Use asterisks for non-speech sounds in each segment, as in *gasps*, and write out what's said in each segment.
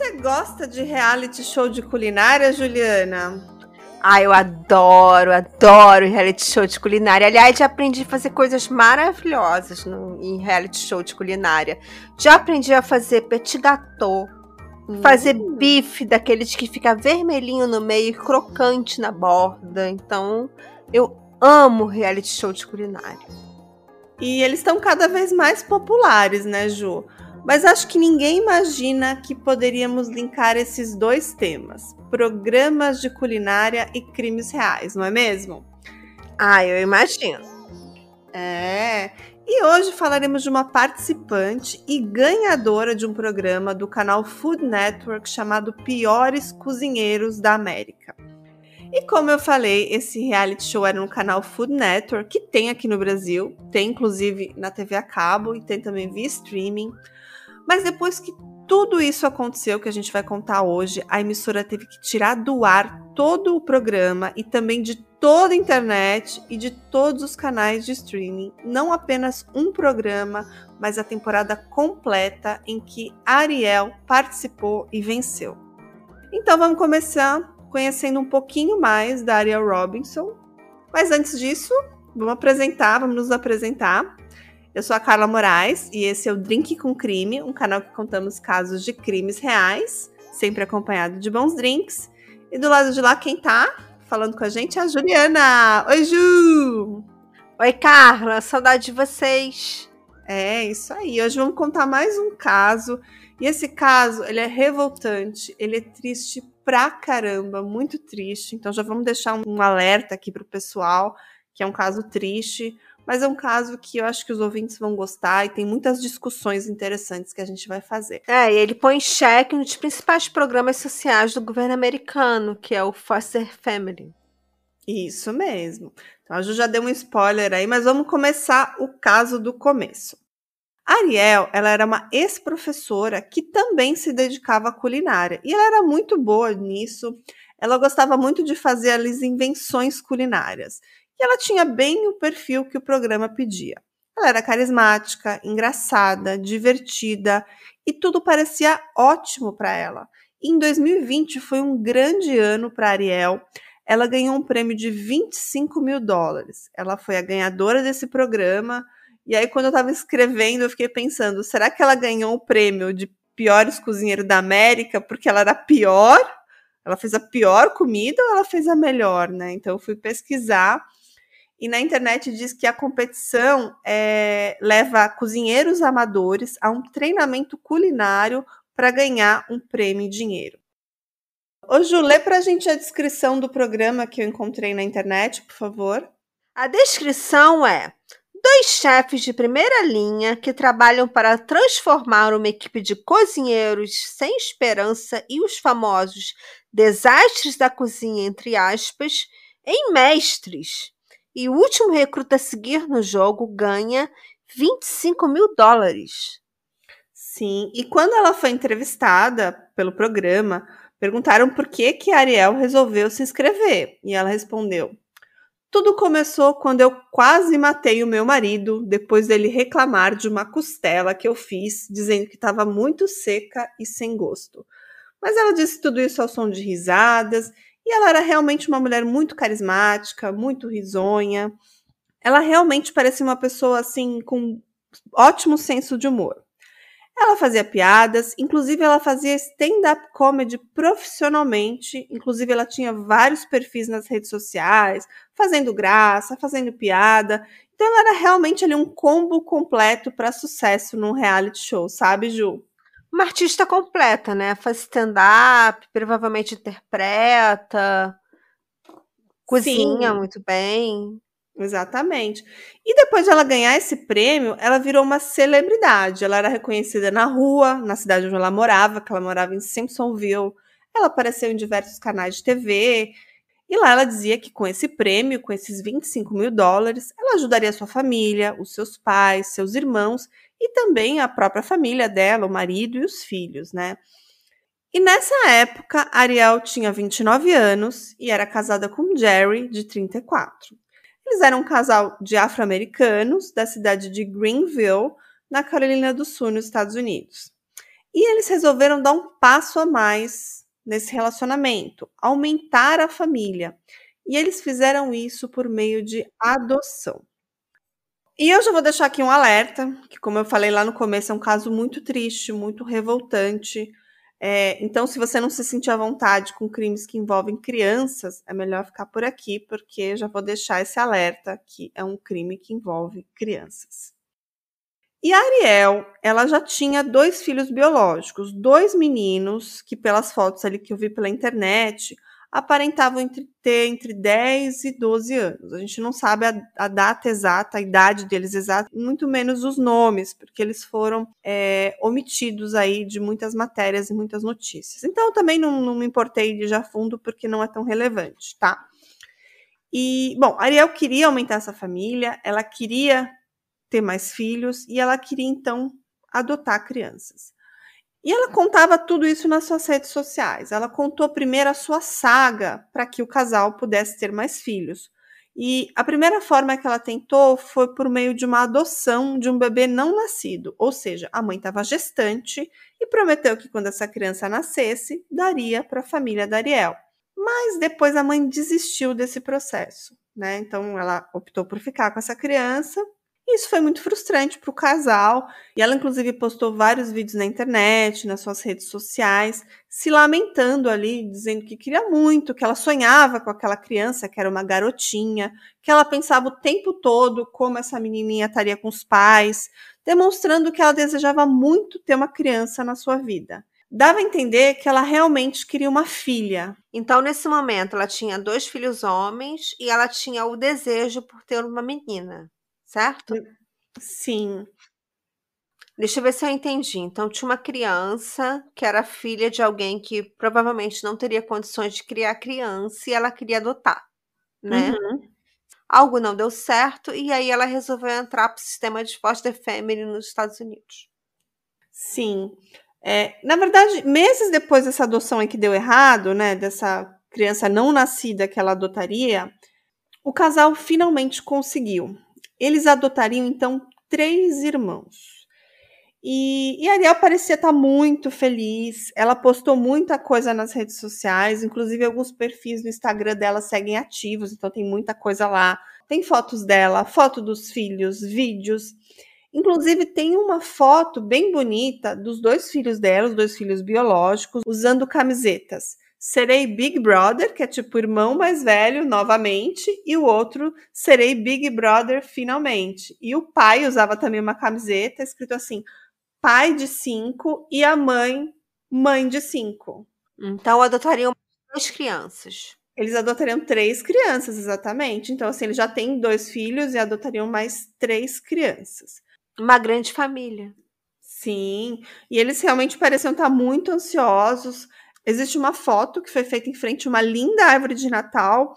Você gosta de reality show de culinária, Juliana? Ah, eu adoro, adoro reality show de culinária. Aliás, já aprendi a fazer coisas maravilhosas no, em reality show de culinária. Já aprendi a fazer petit gâteau, hum. fazer bife daqueles que fica vermelhinho no meio e crocante na borda. Então, eu amo reality show de culinária. E eles estão cada vez mais populares, né, Ju? Mas acho que ninguém imagina que poderíamos linkar esses dois temas: programas de culinária e crimes reais, não é mesmo? Ah, eu imagino. É. E hoje falaremos de uma participante e ganhadora de um programa do canal Food Network chamado Piores Cozinheiros da América. E como eu falei, esse reality show era no canal Food Network, que tem aqui no Brasil, tem inclusive na TV a cabo e tem também via streaming. Mas depois que tudo isso aconteceu, que a gente vai contar hoje, a emissora teve que tirar do ar todo o programa e também de toda a internet e de todos os canais de streaming, não apenas um programa, mas a temporada completa em que Ariel participou e venceu. Então vamos começar conhecendo um pouquinho mais da Ariel Robinson. Mas antes disso, vamos apresentar, vamos nos apresentar. Eu sou a Carla Moraes e esse é o Drink com Crime, um canal que contamos casos de crimes reais, sempre acompanhado de bons drinks. E do lado de lá, quem tá falando com a gente é a Juliana. Oi, Ju! Oi, Carla, saudade de vocês. É, isso aí. Hoje vamos contar mais um caso. E esse caso, ele é revoltante, ele é triste pra caramba, muito triste. Então já vamos deixar um alerta aqui pro pessoal, que é um caso triste mas é um caso que eu acho que os ouvintes vão gostar e tem muitas discussões interessantes que a gente vai fazer. É, e ele põe em xeque um dos principais programas sociais do governo americano, que é o Foster Family. Isso mesmo. Então a Ju já deu um spoiler aí, mas vamos começar o caso do começo. Ariel, ela era uma ex-professora que também se dedicava à culinária e ela era muito boa nisso. Ela gostava muito de fazer as invenções culinárias e ela tinha bem o perfil que o programa pedia. Ela era carismática, engraçada, divertida e tudo parecia ótimo para ela. em 2020 foi um grande ano para Ariel. Ela ganhou um prêmio de 25 mil dólares. Ela foi a ganhadora desse programa. E aí, quando eu estava escrevendo, eu fiquei pensando: será que ela ganhou o prêmio de piores cozinheiro da América porque ela era pior? Ela fez a pior comida ou ela fez a melhor, né? Então eu fui pesquisar e na internet diz que a competição é, leva cozinheiros amadores a um treinamento culinário para ganhar um prêmio em dinheiro. Ô Ju, lê para a gente a descrição do programa que eu encontrei na internet, por favor. A descrição é: dois chefes de primeira linha que trabalham para transformar uma equipe de cozinheiros sem esperança e os famosos desastres da cozinha, entre aspas, em mestres e o último recruta a seguir no jogo ganha 25 mil dólares. Sim, e quando ela foi entrevistada pelo programa, perguntaram por que que Ariel resolveu se inscrever. E ela respondeu: Tudo começou quando eu quase matei o meu marido depois dele reclamar de uma costela que eu fiz, dizendo que estava muito seca e sem gosto. Mas ela disse tudo isso ao som de risadas e ela era realmente uma mulher muito carismática, muito risonha. Ela realmente parecia uma pessoa assim com ótimo senso de humor. Ela fazia piadas, inclusive ela fazia stand-up comedy profissionalmente, inclusive ela tinha vários perfis nas redes sociais, fazendo graça, fazendo piada. Então ela era realmente ali um combo completo para sucesso num reality show, sabe, Ju? Uma artista completa, né? Faz stand-up, provavelmente interpreta, cozinha Sim. muito bem. Exatamente. E depois de ela ganhar esse prêmio, ela virou uma celebridade. Ela era reconhecida na rua, na cidade onde ela morava, que ela morava em Simpsonville. Ela apareceu em diversos canais de TV. E lá ela dizia que com esse prêmio, com esses 25 mil dólares, ela ajudaria sua família, os seus pais, seus irmãos e também a própria família dela, o marido e os filhos, né? E nessa época, Ariel tinha 29 anos e era casada com Jerry, de 34. Eles eram um casal de afro-americanos da cidade de Greenville, na Carolina do Sul, nos Estados Unidos. E eles resolveram dar um passo a mais nesse relacionamento, aumentar a família. E eles fizeram isso por meio de adoção. E eu já vou deixar aqui um alerta, que como eu falei lá no começo, é um caso muito triste, muito revoltante. É, então, se você não se sentir à vontade com crimes que envolvem crianças, é melhor ficar por aqui, porque já vou deixar esse alerta que é um crime que envolve crianças. E a Ariel, ela já tinha dois filhos biológicos, dois meninos que, pelas fotos ali que eu vi pela internet, aparentavam entre, ter entre 10 e 12 anos. A gente não sabe a, a, data exata, a idade deles exata, muito menos os nomes, porque eles foram é, omitidos aí de muitas matérias e muitas notícias. Então, também não, não me importei de já fundo, porque não é tão relevante, tá? E, bom, Ariel queria aumentar essa família, ela queria ter mais filhos e ela queria, então, adotar crianças. E ela contava tudo isso nas suas redes sociais. Ela contou primeiro a sua saga para que o casal pudesse ter mais filhos. E a primeira forma que ela tentou foi por meio de uma adoção de um bebê não nascido, ou seja, a mãe estava gestante e prometeu que quando essa criança nascesse, daria para a família da Ariel. Mas depois a mãe desistiu desse processo, né? Então ela optou por ficar com essa criança isso foi muito frustrante para o casal. E ela, inclusive, postou vários vídeos na internet, nas suas redes sociais, se lamentando ali, dizendo que queria muito, que ela sonhava com aquela criança, que era uma garotinha, que ela pensava o tempo todo como essa menininha estaria com os pais, demonstrando que ela desejava muito ter uma criança na sua vida. Dava a entender que ela realmente queria uma filha. Então, nesse momento, ela tinha dois filhos homens e ela tinha o desejo por ter uma menina certo? Sim. Deixa eu ver se eu entendi. Então, tinha uma criança que era filha de alguém que provavelmente não teria condições de criar criança e ela queria adotar, né? Uhum. Algo não deu certo e aí ela resolveu entrar para o sistema de foster family nos Estados Unidos. Sim. É, na verdade, meses depois dessa adoção aí que deu errado, né, dessa criança não nascida que ela adotaria, o casal finalmente conseguiu. Eles adotariam então três irmãos. E, e Ariel parecia estar muito feliz. Ela postou muita coisa nas redes sociais, inclusive alguns perfis no Instagram dela seguem ativos, então tem muita coisa lá. Tem fotos dela, foto dos filhos, vídeos. Inclusive, tem uma foto bem bonita dos dois filhos dela, os dois filhos biológicos, usando camisetas serei Big Brother, que é tipo irmão mais velho novamente, e o outro serei Big Brother finalmente. E o pai usava também uma camiseta escrito assim: pai de cinco e a mãe, mãe de cinco. Então adotariam duas crianças. Eles adotariam três crianças, exatamente. Então, assim, eles já têm dois filhos e adotariam mais três crianças. Uma grande família. Sim, e eles realmente pareciam estar muito ansiosos. Existe uma foto que foi feita em frente a uma linda árvore de Natal.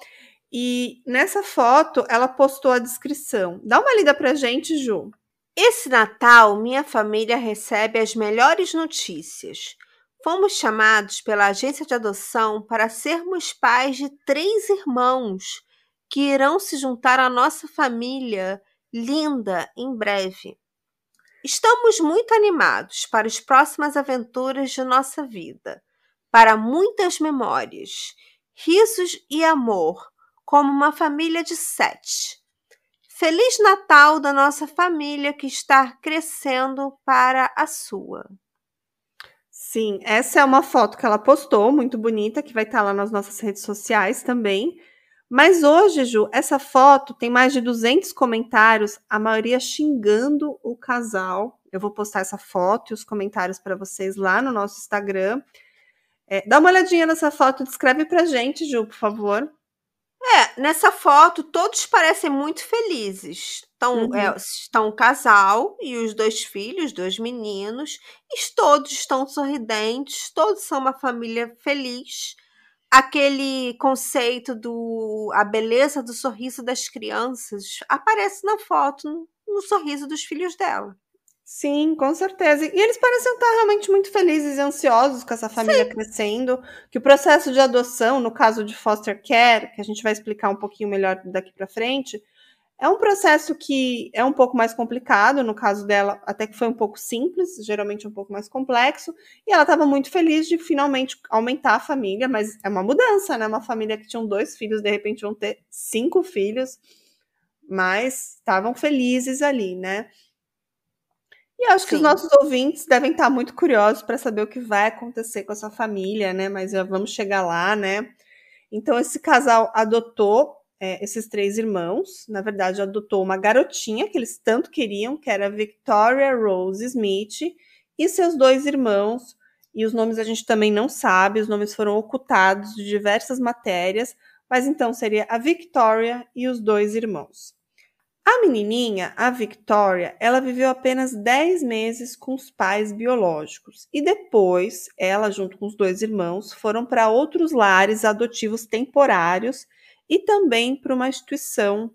E nessa foto ela postou a descrição. Dá uma lida pra gente, Ju. Esse Natal, minha família recebe as melhores notícias. Fomos chamados pela agência de adoção para sermos pais de três irmãos que irão se juntar à nossa família linda em breve. Estamos muito animados para as próximas aventuras de nossa vida para muitas memórias, risos e amor, como uma família de sete. Feliz Natal da nossa família que está crescendo para a sua. Sim, essa é uma foto que ela postou, muito bonita, que vai estar lá nas nossas redes sociais também. Mas hoje, Ju, essa foto tem mais de 200 comentários, a maioria xingando o casal. Eu vou postar essa foto e os comentários para vocês lá no nosso Instagram. É, dá uma olhadinha nessa foto, descreve pra gente, Ju, por favor. É, nessa foto todos parecem muito felizes. Então, uhum. é, estão um casal e os dois filhos, dois meninos, e todos estão sorridentes, todos são uma família feliz. Aquele conceito do a beleza do sorriso das crianças aparece na foto, no, no sorriso dos filhos dela. Sim, com certeza. E eles parecem estar realmente muito felizes e ansiosos com essa família Sim. crescendo, que o processo de adoção, no caso de foster care, que a gente vai explicar um pouquinho melhor daqui para frente, É um processo que é um pouco mais complicado, no caso dela, até que foi um pouco simples, geralmente um pouco mais complexo, e ela estava muito feliz de finalmente aumentar a família, mas é uma mudança, né? Uma família que tinha dois filhos, de repente vão ter cinco filhos, mas estavam felizes ali, né? E acho Sim. que os nossos ouvintes devem estar muito curiosos para saber o que vai acontecer com essa família, né? Mas já vamos chegar lá, né? Então, esse casal adotou é, esses três irmãos. Na verdade, adotou uma garotinha que eles tanto queriam, que era Victoria Rose Smith, e seus dois irmãos. E os nomes a gente também não sabe, os nomes foram ocultados de diversas matérias, mas então seria a Victoria e os dois irmãos. A menininha, a Victoria, ela viveu apenas 10 meses com os pais biológicos e depois ela, junto com os dois irmãos, foram para outros lares adotivos temporários e também para uma instituição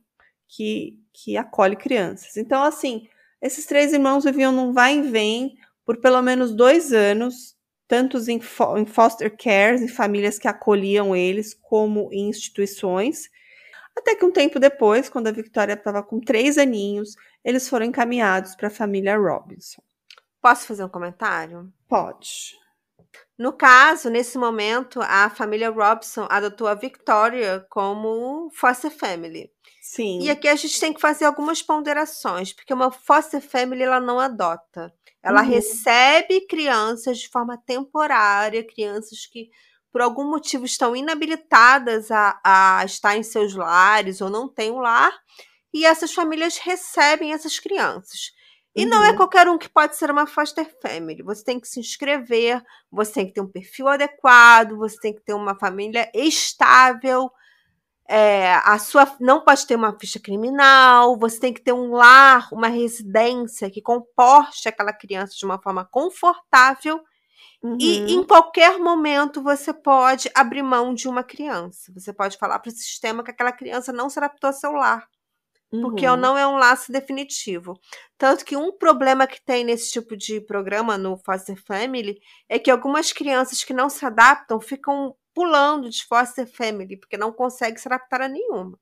que, que acolhe crianças. Então, assim, esses três irmãos viviam num vai e vem por pelo menos dois anos, tanto em, em foster cares, em famílias que acolhiam eles, como em instituições. Até que um tempo depois, quando a Victoria estava com três aninhos, eles foram encaminhados para a família Robinson. Posso fazer um comentário? Pode. No caso, nesse momento, a família Robson adotou a Victoria como foster family. Sim. E aqui a gente tem que fazer algumas ponderações, porque uma foster family ela não adota. Ela uhum. recebe crianças de forma temporária, crianças que por algum motivo estão inabilitadas a, a estar em seus lares ou não têm um lar, e essas famílias recebem essas crianças. E uhum. não é uhum. qualquer um que pode ser uma foster family. Você tem que se inscrever, você tem que ter um perfil adequado, você tem que ter uma família estável. É, a sua não pode ter uma ficha criminal, você tem que ter um lar, uma residência que comporte aquela criança de uma forma confortável. Uhum. E em qualquer momento você pode abrir mão de uma criança. Você pode falar para o sistema que aquela criança não se adaptou ao seu lar porque uhum. não é um laço definitivo. Tanto que um problema que tem nesse tipo de programa no Foster Family é que algumas crianças que não se adaptam ficam pulando de Foster Family, porque não conseguem se adaptar a nenhuma.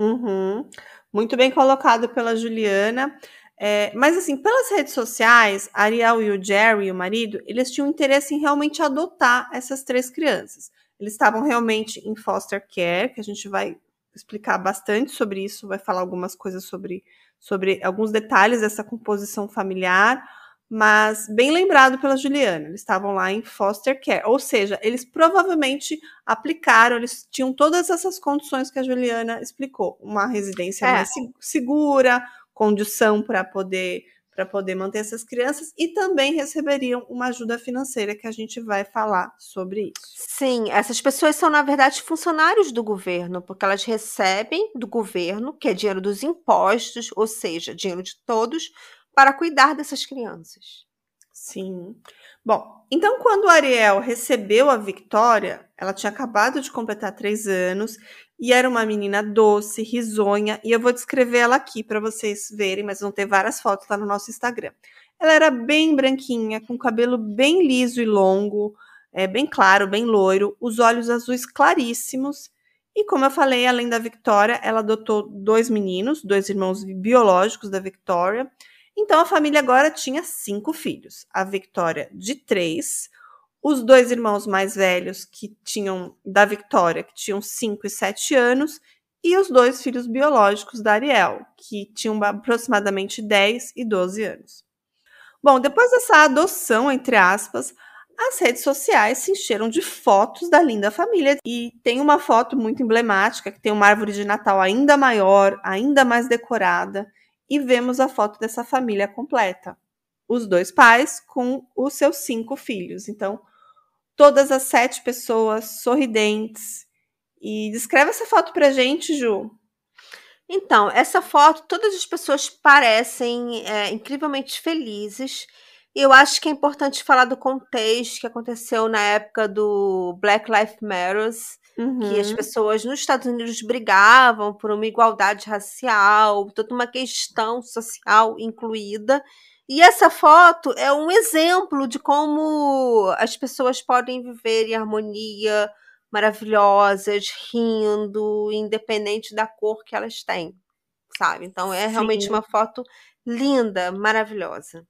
Uhum. Muito bem colocado pela Juliana. É, mas assim, pelas redes sociais, Ariel e o Jerry, o marido, eles tinham interesse em realmente adotar essas três crianças. Eles estavam realmente em foster care, que a gente vai explicar bastante sobre isso, vai falar algumas coisas sobre, sobre alguns detalhes dessa composição familiar, mas bem lembrado pela Juliana, eles estavam lá em foster care, ou seja, eles provavelmente aplicaram, eles tinham todas essas condições que a Juliana explicou, uma residência é. mais segura, condição para poder para poder manter essas crianças e também receberiam uma ajuda financeira que a gente vai falar sobre isso. Sim, essas pessoas são na verdade funcionários do governo, porque elas recebem do governo, que é dinheiro dos impostos, ou seja, dinheiro de todos, para cuidar dessas crianças. Sim. Bom, então quando Ariel recebeu a Victoria, ela tinha acabado de completar três anos e era uma menina doce, risonha, e eu vou descrever ela aqui para vocês verem, mas vão ter várias fotos lá no nosso Instagram. Ela era bem branquinha, com cabelo bem liso e longo, é, bem claro, bem loiro, os olhos azuis claríssimos. E como eu falei, além da Victoria, ela adotou dois meninos, dois irmãos biológicos da Victoria. Então a família agora tinha cinco filhos: a Victoria de três, os dois irmãos mais velhos que tinham da Victoria, que tinham 5 e 7 anos, e os dois filhos biológicos da Ariel, que tinham aproximadamente 10 e 12 anos. Bom, depois dessa adoção, entre aspas, as redes sociais se encheram de fotos da linda família e tem uma foto muito emblemática que tem uma árvore de Natal ainda maior, ainda mais decorada, e vemos a foto dessa família completa. Os dois pais com os seus cinco filhos. Então, todas as sete pessoas sorridentes. E descreve essa foto pra gente, Ju. Então, essa foto, todas as pessoas parecem é, incrivelmente felizes. E eu acho que é importante falar do contexto que aconteceu na época do Black Lives Matter, uhum. que as uhum. pessoas nos Estados Unidos brigavam por uma igualdade racial, toda uma questão social incluída. E essa foto é um exemplo de como as pessoas podem viver em harmonia, maravilhosas, rindo, independente da cor que elas têm, sabe? Então é realmente Sim. uma foto linda, maravilhosa.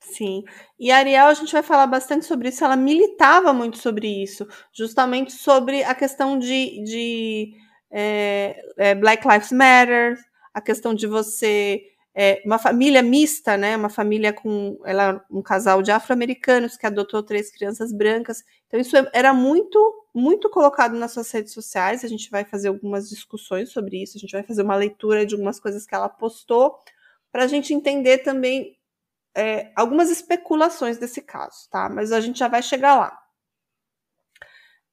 Sim. E a Ariel, a gente vai falar bastante sobre isso. Ela militava muito sobre isso, justamente sobre a questão de, de é, é, Black Lives Matter, a questão de você. É, uma família mista, né? Uma família com. Ela, um casal de afro-americanos que adotou três crianças brancas. Então, isso era muito, muito colocado nas suas redes sociais. A gente vai fazer algumas discussões sobre isso, a gente vai fazer uma leitura de algumas coisas que ela postou, para a gente entender também é, algumas especulações desse caso, tá? Mas a gente já vai chegar lá.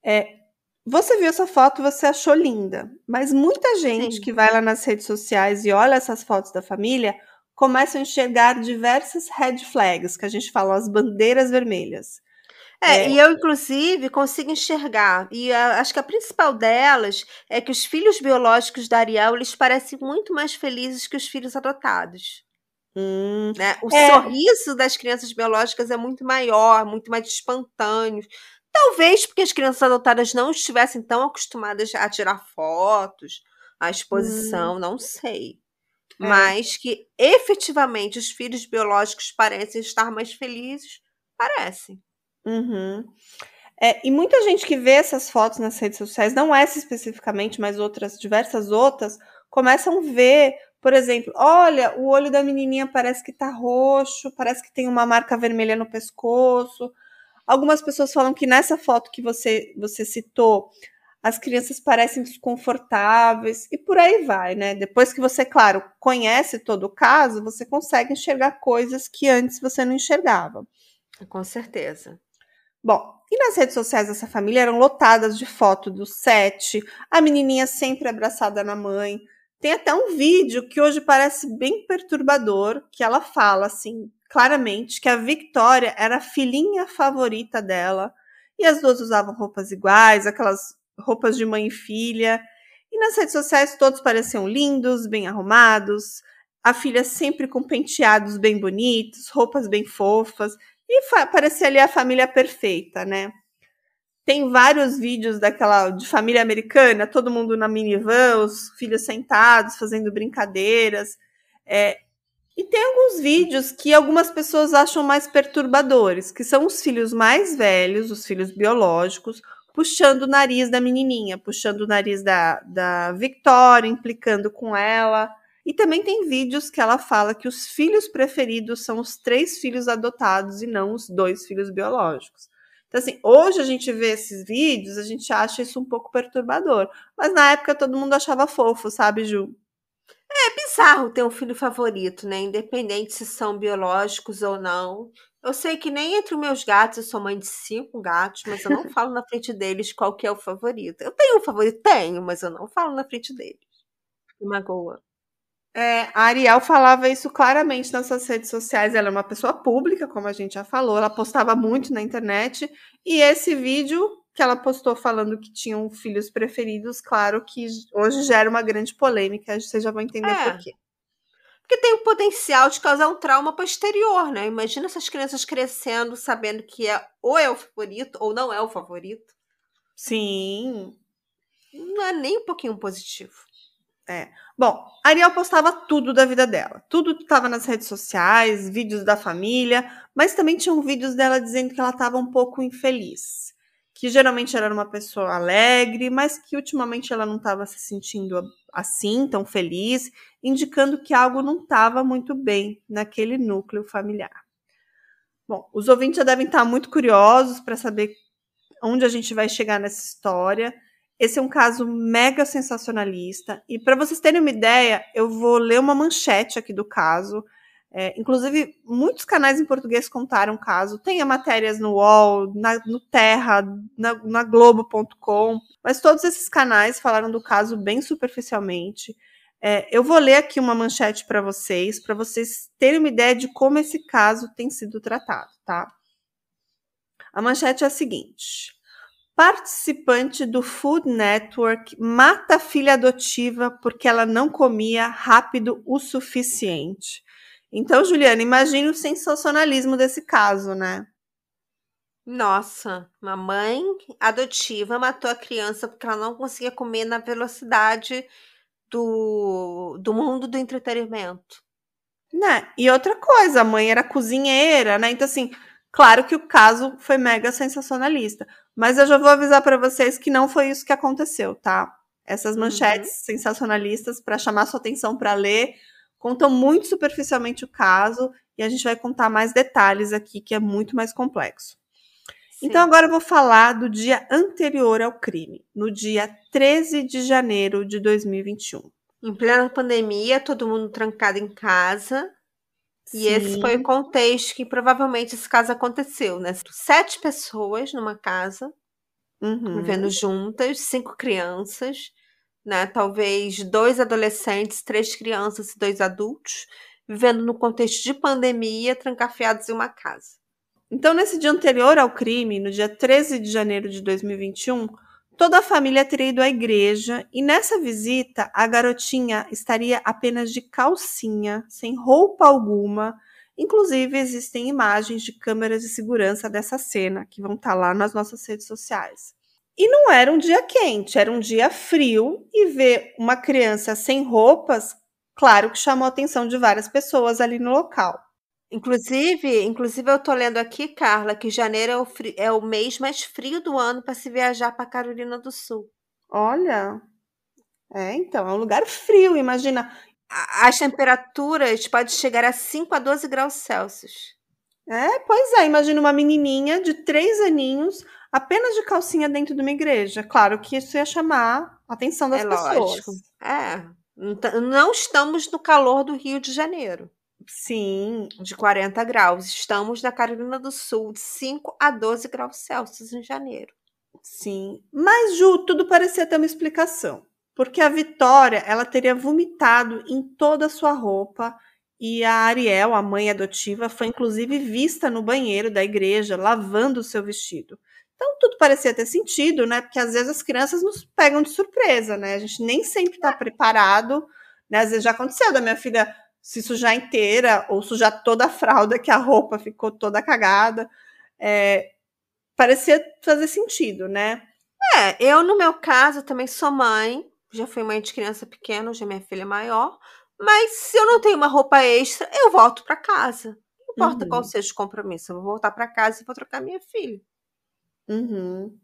É, você viu essa foto, você achou linda, mas muita gente Sim. que vai lá nas redes sociais e olha essas fotos da família começa a enxergar diversas red flags, que a gente fala, as bandeiras vermelhas. É, é, e eu, inclusive, consigo enxergar. E a, acho que a principal delas é que os filhos biológicos da Ariel, eles parecem muito mais felizes que os filhos adotados. Hum, né? O é. sorriso das crianças biológicas é muito maior, muito mais espontâneo. Talvez porque as crianças adotadas não estivessem tão acostumadas a tirar fotos, a exposição, hum. não sei. É. Mas que efetivamente os filhos biológicos parecem estar mais felizes, parecem. Uhum. É, e muita gente que vê essas fotos nas redes sociais, não essa especificamente, mas outras, diversas outras, começam a ver, por exemplo, olha, o olho da menininha parece que tá roxo, parece que tem uma marca vermelha no pescoço. Algumas pessoas falam que nessa foto que você, você citou, as crianças parecem desconfortáveis e por aí vai, né? Depois que você, claro, conhece todo o caso, você consegue enxergar coisas que antes você não enxergava. Com certeza. Bom, e nas redes sociais dessa família eram lotadas de foto do set, a menininha sempre abraçada na mãe. Tem até um vídeo que hoje parece bem perturbador, que ela fala assim, claramente, que a Victoria era a filhinha favorita dela, e as duas usavam roupas iguais, aquelas roupas de mãe e filha. E nas redes sociais todos pareciam lindos, bem arrumados, a filha sempre com penteados bem bonitos, roupas bem fofas. E parecia ali a família perfeita, né? Tem vários vídeos daquela de família americana, todo mundo na minivan, os filhos sentados, fazendo brincadeiras. É, e tem alguns vídeos que algumas pessoas acham mais perturbadores, que são os filhos mais velhos, os filhos biológicos, puxando o nariz da menininha, puxando o nariz da, da Victoria, implicando com ela. E também tem vídeos que ela fala que os filhos preferidos são os três filhos adotados e não os dois filhos biológicos. Então, assim, hoje a gente vê esses vídeos, a gente acha isso um pouco perturbador. Mas na época todo mundo achava fofo, sabe, Ju? É bizarro ter um filho favorito, né? Independente se são biológicos ou não. Eu sei que nem entre os meus gatos, eu sou mãe de cinco gatos, mas eu não *laughs* falo na frente deles qual que é o favorito. Eu tenho um favorito? Tenho, mas eu não falo na frente deles. Me magoa. É, a Ariel falava isso claramente nas suas redes sociais. Ela é uma pessoa pública, como a gente já falou, ela postava muito na internet. E esse vídeo que ela postou falando que tinham filhos preferidos, claro que hoje gera uma grande polêmica. Vocês já vão entender é. por quê. Porque tem o potencial de causar um trauma posterior, né? Imagina essas crianças crescendo sabendo que é ou é o favorito ou não é o favorito. Sim. Não é nem um pouquinho positivo. É. Bom, a Ariel postava tudo da vida dela. Tudo estava nas redes sociais, vídeos da família, mas também tinham vídeos dela dizendo que ela estava um pouco infeliz. Que geralmente era uma pessoa alegre, mas que ultimamente ela não estava se sentindo assim, tão feliz, indicando que algo não estava muito bem naquele núcleo familiar. Bom, os ouvintes já devem estar muito curiosos para saber onde a gente vai chegar nessa história. Esse é um caso mega sensacionalista. E para vocês terem uma ideia, eu vou ler uma manchete aqui do caso. É, inclusive, muitos canais em português contaram o caso. Tem matérias no UOL, na, no Terra, na, na Globo.com. Mas todos esses canais falaram do caso bem superficialmente. É, eu vou ler aqui uma manchete para vocês, para vocês terem uma ideia de como esse caso tem sido tratado, tá? A manchete é a seguinte. Participante do Food Network mata a filha adotiva porque ela não comia rápido o suficiente. Então, Juliana, imagine o sensacionalismo desse caso, né? Nossa, uma mãe adotiva matou a criança porque ela não conseguia comer na velocidade do, do mundo do entretenimento. Né? E outra coisa, a mãe era cozinheira, né? Então, assim, claro que o caso foi mega sensacionalista. Mas eu já vou avisar para vocês que não foi isso que aconteceu, tá? Essas manchetes uhum. sensacionalistas para chamar sua atenção para ler contam muito superficialmente o caso e a gente vai contar mais detalhes aqui que é muito mais complexo. Sim. Então agora eu vou falar do dia anterior ao crime, no dia 13 de janeiro de 2021. Em plena pandemia, todo mundo trancado em casa. Sim. E esse foi o contexto que provavelmente esse caso aconteceu, né? Sete pessoas numa casa, uhum. vivendo juntas, cinco crianças, né? Talvez dois adolescentes, três crianças e dois adultos, vivendo no contexto de pandemia, trancafiados em uma casa. Então, nesse dia anterior ao crime, no dia 13 de janeiro de 2021, toda a família teria ido à igreja e nessa visita a garotinha estaria apenas de calcinha, sem roupa alguma. Inclusive, existem imagens de câmeras de segurança dessa cena que vão estar tá lá nas nossas redes sociais. E não era um dia quente, era um dia frio e ver uma criança sem roupas, claro que chamou a atenção de várias pessoas ali no local. Inclusive, inclusive eu tô lendo aqui, Carla, que janeiro é o, frio, é o mês mais frio do ano para se viajar para Carolina do Sul. Olha, é, então, é um lugar frio, imagina. As temperaturas podem chegar a 5 a 12 graus Celsius. É, pois é, imagina uma menininha de três aninhos apenas de calcinha dentro de uma igreja. Claro que isso ia chamar a atenção das é pessoas. Lógico. É, não estamos no calor do Rio de Janeiro. Sim. De 40 graus. Estamos na Carolina do Sul, de 5 a 12 graus Celsius em janeiro. Sim. Mas, Ju, tudo parecia ter uma explicação. Porque a Vitória, ela teria vomitado em toda a sua roupa e a Ariel, a mãe adotiva, foi inclusive vista no banheiro da igreja lavando o seu vestido. Então tudo parecia ter sentido, né? Porque às vezes as crianças nos pegam de surpresa, né? A gente nem sempre está preparado, né? Às vezes já aconteceu da minha filha se sujar inteira ou sujar toda a fralda, que a roupa ficou toda cagada. É, parecia fazer sentido, né? É, eu no meu caso também sou mãe, já fui mãe de criança pequena, hoje minha filha é maior, mas se eu não tenho uma roupa extra, eu volto para casa. Não importa uhum. qual seja o compromisso, eu vou voltar para casa e vou trocar minha filha. Uhum.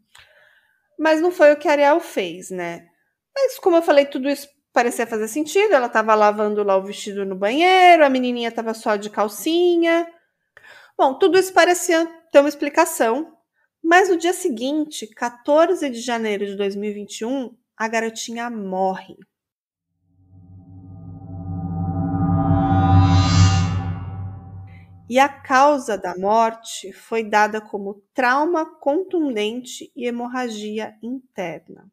Mas não foi o que a Ariel fez, né? Mas como eu falei, tudo isso parecia fazer sentido. Ela estava lavando lá o vestido no banheiro, a menininha estava só de calcinha. Bom, tudo isso parecia ter uma explicação. Mas no dia seguinte, 14 de janeiro de 2021, a garotinha morre. E a causa da morte foi dada como trauma contundente e hemorragia interna.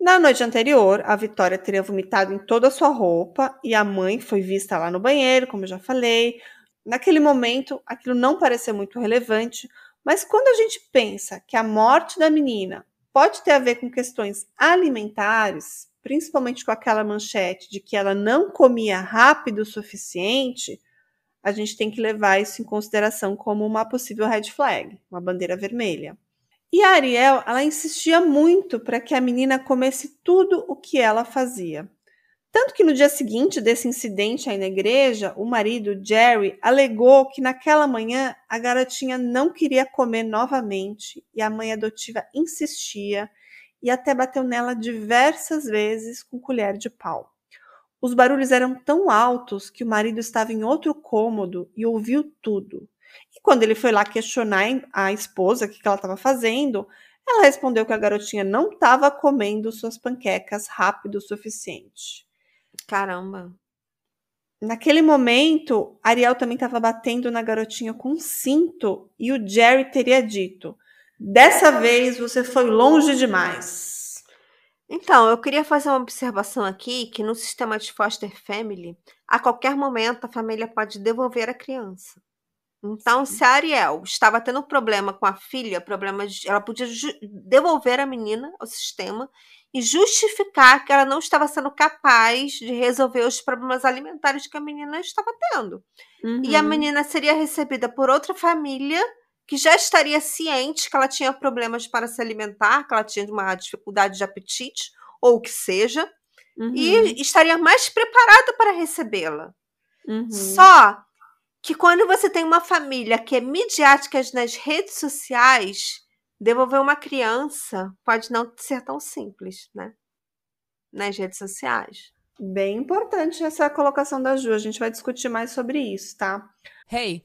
Na noite anterior, a Vitória teria vomitado em toda a sua roupa e a mãe foi vista lá no banheiro, como já falei. Naquele momento, aquilo não pareceu muito relevante, mas quando a gente pensa que a morte da menina pode ter a ver com questões alimentares, principalmente com aquela manchete de que ela não comia rápido o suficiente, a gente tem que levar isso em consideração como uma possível red flag, uma bandeira vermelha. E a Ariel, ela insistia muito para que a menina comesse tudo o que ela fazia. Tanto que no dia seguinte desse incidente aí na igreja, o marido, Jerry, alegou que naquela manhã a garotinha não queria comer novamente e a mãe adotiva insistia e até bateu nela diversas vezes com colher de pau. Os barulhos eram tão altos que o marido estava em outro cômodo e ouviu tudo. E quando ele foi lá questionar a esposa o que ela estava fazendo, ela respondeu que a garotinha não estava comendo suas panquecas rápido o suficiente. Caramba. Naquele momento, Ariel também estava batendo na garotinha com um cinto e o Jerry teria dito: Dessa vez você foi longe demais. Então, eu queria fazer uma observação aqui que no sistema de foster family, a qualquer momento a família pode devolver a criança. Então, Sim. se a Ariel estava tendo problema com a filha, problema de, ela podia devolver a menina ao sistema e justificar que ela não estava sendo capaz de resolver os problemas alimentares que a menina estava tendo. E a uhum. menina seria recebida por outra família que já estaria ciente que ela tinha problemas para se alimentar, que ela tinha uma dificuldade de apetite, ou o que seja, uhum. e estaria mais preparada para recebê-la. Uhum. Só que quando você tem uma família que é midiática nas redes sociais, devolver uma criança pode não ser tão simples, né? Nas redes sociais. Bem importante essa colocação da Ju. A gente vai discutir mais sobre isso, tá? Hey,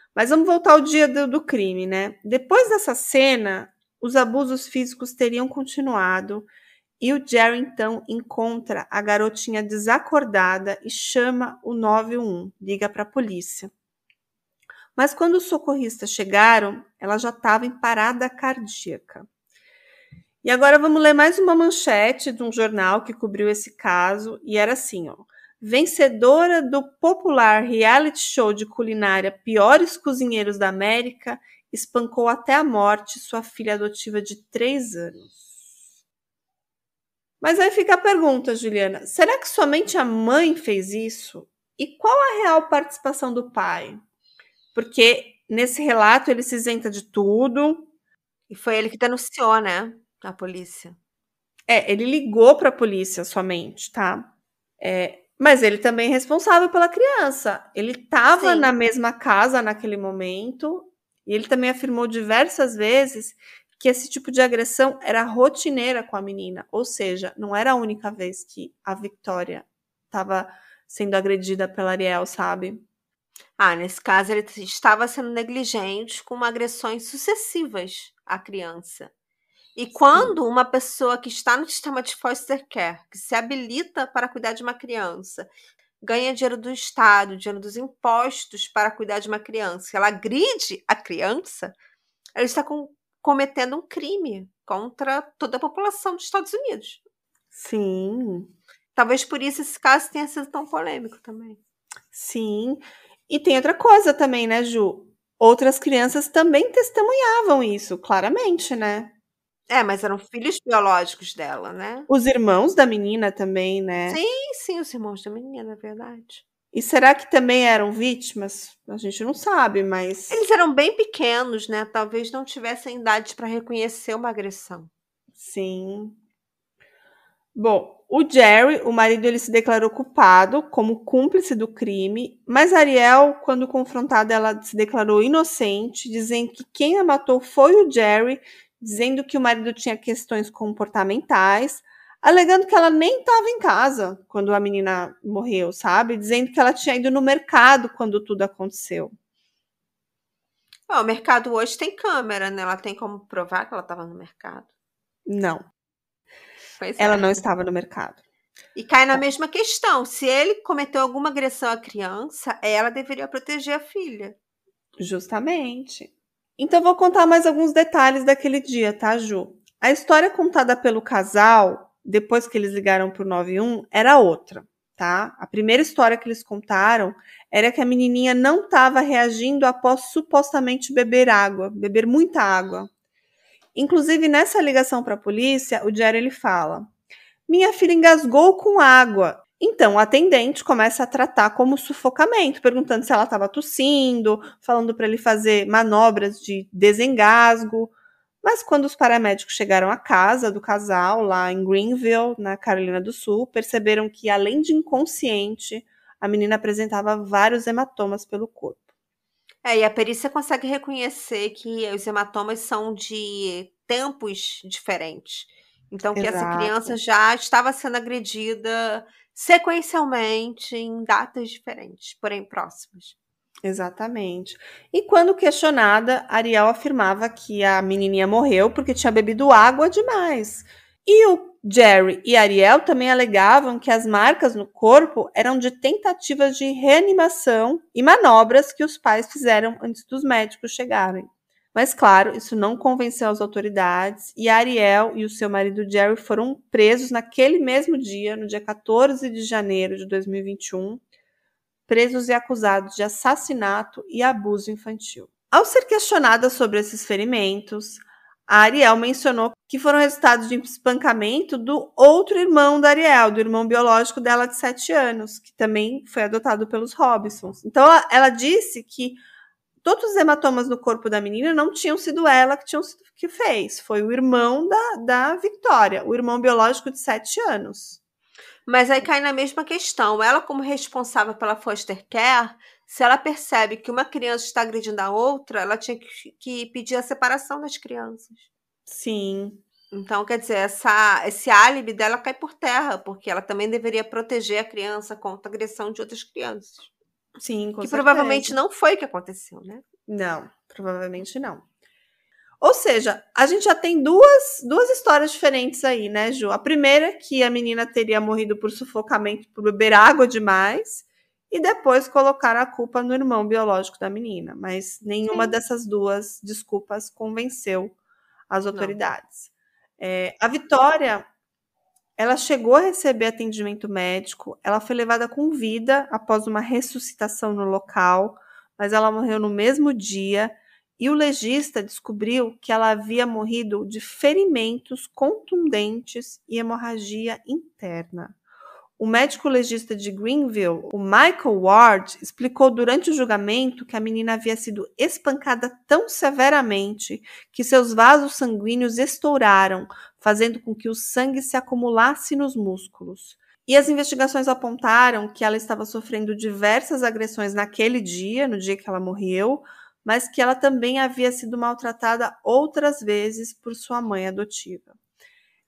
Mas vamos voltar ao dia do, do crime, né? Depois dessa cena, os abusos físicos teriam continuado e o Jerry então encontra a garotinha desacordada e chama o 911, liga para a polícia. Mas quando os socorristas chegaram, ela já estava em parada cardíaca. E agora vamos ler mais uma manchete de um jornal que cobriu esse caso e era assim, ó: Vencedora do popular reality show de culinária Piores Cozinheiros da América, espancou até a morte sua filha adotiva de três anos. Mas aí fica a pergunta, Juliana: será que somente a mãe fez isso? E qual a real participação do pai? Porque nesse relato ele se isenta de tudo. E foi ele que denunciou, né? A polícia. É, ele ligou para a polícia somente, tá? É, mas ele também é responsável pela criança. Ele estava na mesma casa naquele momento e ele também afirmou diversas vezes que esse tipo de agressão era rotineira com a menina, ou seja, não era a única vez que a Victoria estava sendo agredida pela Ariel, sabe? Ah, nesse caso ele estava sendo negligente com agressões sucessivas à criança. E quando uma pessoa que está no sistema de foster care, que se habilita para cuidar de uma criança, ganha dinheiro do Estado, dinheiro dos impostos para cuidar de uma criança, ela agride a criança, ela está com, cometendo um crime contra toda a população dos Estados Unidos. Sim. Talvez por isso esse caso tenha sido tão polêmico também. Sim. E tem outra coisa também, né, Ju? Outras crianças também testemunhavam isso, claramente, né? É, mas eram filhos biológicos dela, né? Os irmãos da menina também, né? Sim, sim, os irmãos da menina, é verdade. E será que também eram vítimas? A gente não sabe, mas. Eles eram bem pequenos, né? Talvez não tivessem idade para reconhecer uma agressão. Sim. Bom, o Jerry, o marido, ele se declarou culpado como cúmplice do crime, mas Ariel, quando confrontada, ela se declarou inocente, dizendo que quem a matou foi o Jerry, dizendo que o marido tinha questões comportamentais, alegando que ela nem estava em casa quando a menina morreu, sabe? Dizendo que ela tinha ido no mercado quando tudo aconteceu. o mercado hoje tem câmera, né? Ela tem como provar que ela estava no mercado? Não. Pois ela é. não estava no mercado. E cai na mesma questão. Se ele cometeu alguma agressão à criança, ela deveria proteger a filha. Justamente. Então vou contar mais alguns detalhes daquele dia, tá, Ju? A história contada pelo casal depois que eles ligaram para o 91, era outra, tá? A primeira história que eles contaram era que a menininha não estava reagindo após supostamente beber água, beber muita água. Inclusive, nessa ligação para a polícia, o Jerry ele fala: Minha filha engasgou com água. Então, o atendente começa a tratar como sufocamento, perguntando se ela estava tossindo, falando para ele fazer manobras de desengasgo. Mas quando os paramédicos chegaram à casa do casal, lá em Greenville, na Carolina do Sul, perceberam que, além de inconsciente, a menina apresentava vários hematomas pelo corpo. É, e a perícia consegue reconhecer que os hematomas são de tempos diferentes. Então, que essa Exato. criança já estava sendo agredida sequencialmente em datas diferentes, porém próximas. Exatamente. E quando questionada, Ariel afirmava que a menininha morreu porque tinha bebido água demais. E o Jerry e Ariel também alegavam que as marcas no corpo eram de tentativas de reanimação e manobras que os pais fizeram antes dos médicos chegarem. Mas, claro, isso não convenceu as autoridades e Ariel e o seu marido Jerry foram presos naquele mesmo dia, no dia 14 de janeiro de 2021, presos e acusados de assassinato e abuso infantil. Ao ser questionada sobre esses ferimentos, a Ariel mencionou que foram resultados de espancamento do outro irmão da Ariel, do irmão biológico dela de 7 anos, que também foi adotado pelos Robsons. Então ela, ela disse que todos os hematomas no corpo da menina não tinham sido ela que, tinham, que fez, foi o irmão da, da Victoria, o irmão biológico de 7 anos. Mas aí cai na mesma questão. Ela, como responsável pela foster care, se ela percebe que uma criança está agredindo a outra, ela tinha que, que pedir a separação das crianças. Sim. Então, quer dizer, essa, esse álibi dela cai por terra, porque ela também deveria proteger a criança contra a agressão de outras crianças. Sim, com que certeza. provavelmente não foi o que aconteceu, né? Não, provavelmente não. Ou seja, a gente já tem duas, duas histórias diferentes aí, né, Ju? A primeira é que a menina teria morrido por sufocamento por beber água demais e depois colocar a culpa no irmão biológico da menina. Mas nenhuma Sim. dessas duas desculpas convenceu as autoridades. É, a Vitória, ela chegou a receber atendimento médico, ela foi levada com vida após uma ressuscitação no local, mas ela morreu no mesmo dia e o legista descobriu que ela havia morrido de ferimentos contundentes e hemorragia interna. O médico legista de Greenville, o Michael Ward, explicou durante o julgamento que a menina havia sido espancada tão severamente que seus vasos sanguíneos estouraram, fazendo com que o sangue se acumulasse nos músculos. E as investigações apontaram que ela estava sofrendo diversas agressões naquele dia, no dia que ela morreu, mas que ela também havia sido maltratada outras vezes por sua mãe adotiva.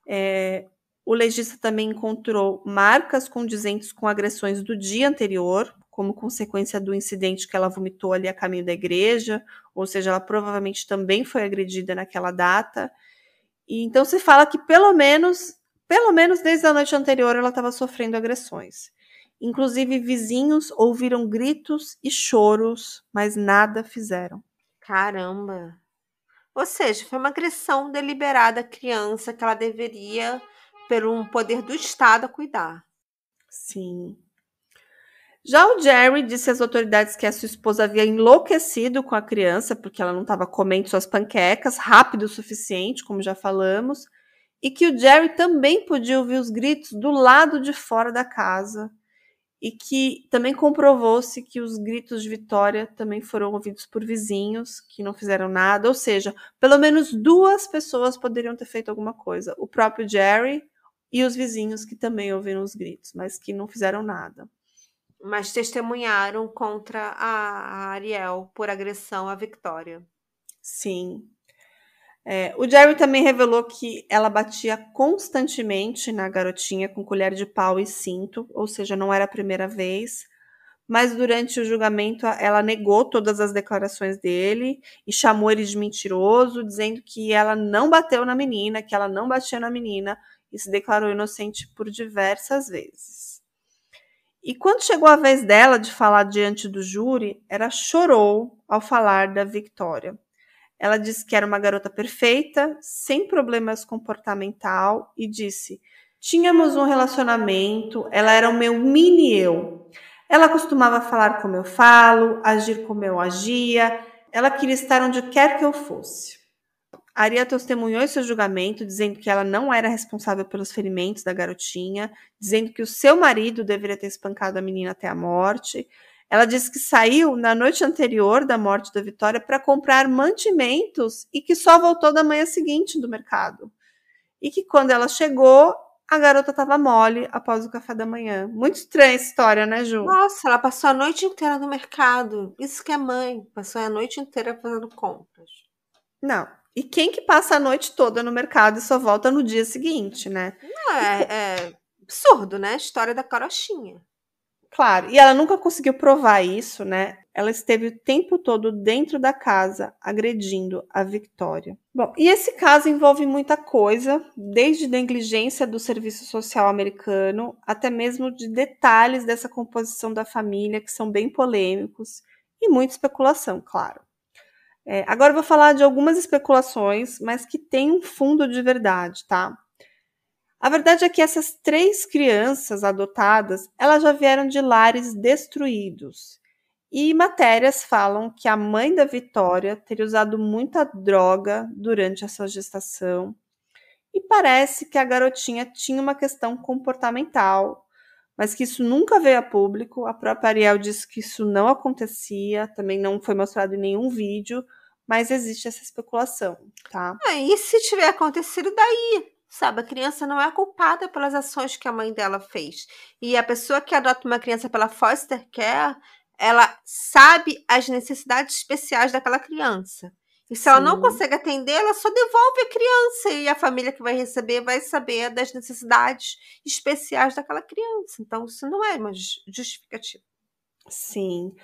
É, o legista também encontrou marcas condizentes com agressões do dia anterior, como consequência do incidente que ela vomitou ali a caminho da igreja, ou seja, ela provavelmente também foi agredida naquela data. E então se fala que pelo menos, pelo menos desde a noite anterior ela estava sofrendo agressões. Inclusive vizinhos ouviram gritos e choros, mas nada fizeram. Caramba. Ou seja, foi uma agressão deliberada à criança que ela deveria, por um poder do Estado, cuidar. Sim. Já o Jerry disse às autoridades que a sua esposa havia enlouquecido com a criança, porque ela não estava comendo suas panquecas rápido o suficiente, como já falamos, e que o Jerry também podia ouvir os gritos do lado de fora da casa, e que também comprovou-se que os gritos de vitória também foram ouvidos por vizinhos que não fizeram nada, ou seja, pelo menos duas pessoas poderiam ter feito alguma coisa: o próprio Jerry e os vizinhos que também ouviram os gritos, mas que não fizeram nada. Mas testemunharam contra a Ariel por agressão à Victoria. Sim. É, o Jerry também revelou que ela batia constantemente na garotinha com colher de pau e cinto, ou seja, não era a primeira vez. Mas durante o julgamento ela negou todas as declarações dele e chamou ele de mentiroso, dizendo que ela não bateu na menina, que ela não batia na menina e se declarou inocente por diversas vezes. E quando chegou a vez dela de falar diante do júri, ela chorou ao falar da Victoria. Ela disse que era uma garota perfeita, sem problemas comportamental e disse: "Tínhamos um relacionamento, ela era o meu mini eu. Ela costumava falar como eu falo, agir como eu agia, ela queria estar onde quer que eu fosse." Aria testemunhou em seu julgamento, dizendo que ela não era responsável pelos ferimentos da garotinha, dizendo que o seu marido deveria ter espancado a menina até a morte. Ela disse que saiu na noite anterior da morte da Vitória para comprar mantimentos e que só voltou da manhã seguinte do mercado. E que quando ela chegou, a garota estava mole após o café da manhã. Muito estranha essa história, né, Ju? Nossa, ela passou a noite inteira no mercado. Isso que é mãe, passou a noite inteira fazendo compras. Não, e quem que passa a noite toda no mercado e só volta no dia seguinte, né? Não, é, é absurdo, né? A história da carochinha. Claro, e ela nunca conseguiu provar isso, né? Ela esteve o tempo todo dentro da casa agredindo a Victoria. Bom, e esse caso envolve muita coisa, desde negligência do serviço social americano até mesmo de detalhes dessa composição da família que são bem polêmicos e muita especulação, claro. É, agora eu vou falar de algumas especulações, mas que têm um fundo de verdade, tá? A verdade é que essas três crianças adotadas, elas já vieram de lares destruídos. E matérias falam que a mãe da Vitória teria usado muita droga durante essa gestação. E parece que a garotinha tinha uma questão comportamental, mas que isso nunca veio a público. A própria Ariel disse que isso não acontecia, também não foi mostrado em nenhum vídeo, mas existe essa especulação, tá? Ah, e se tiver acontecido daí? Sabe, a criança não é culpada pelas ações que a mãe dela fez. E a pessoa que adota uma criança pela foster care, ela sabe as necessidades especiais daquela criança. E se ela não consegue atender, ela só devolve a criança e a família que vai receber vai saber das necessidades especiais daquela criança. Então, isso não é uma justificativa. Sim.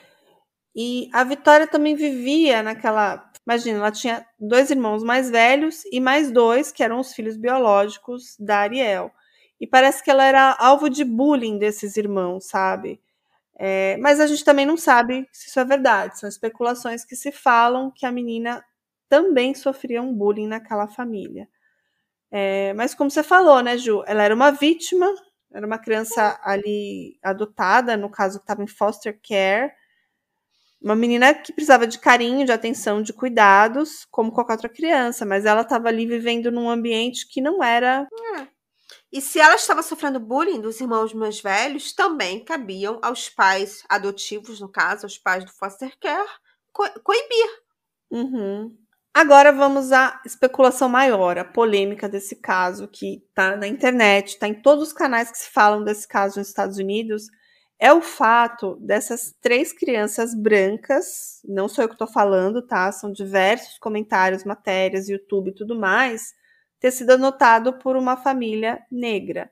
E a Vitória também vivia naquela. Imagina, ela tinha dois irmãos mais velhos e mais dois, que eram os filhos biológicos da Ariel. E parece que ela era alvo de bullying desses irmãos, sabe? É, mas a gente também não sabe se isso é verdade. São especulações que se falam que a menina também sofria um bullying naquela família. É, mas como você falou, né, Ju? Ela era uma vítima, era uma criança ali adotada, no caso que estava em foster care, uma menina que precisava de carinho, de atenção, de cuidados, como qualquer outra criança, mas ela estava ali vivendo num ambiente que não era. É. E se ela estava sofrendo bullying dos irmãos mais velhos, também cabiam aos pais adotivos, no caso, aos pais do foster care, co coibir. Uhum. Agora vamos à especulação maior, a polêmica desse caso que está na internet, está em todos os canais que se falam desse caso nos Estados Unidos, é o fato dessas três crianças brancas, não sou eu que estou falando, tá? São diversos comentários, matérias, YouTube e tudo mais, ter sido anotado por uma família negra.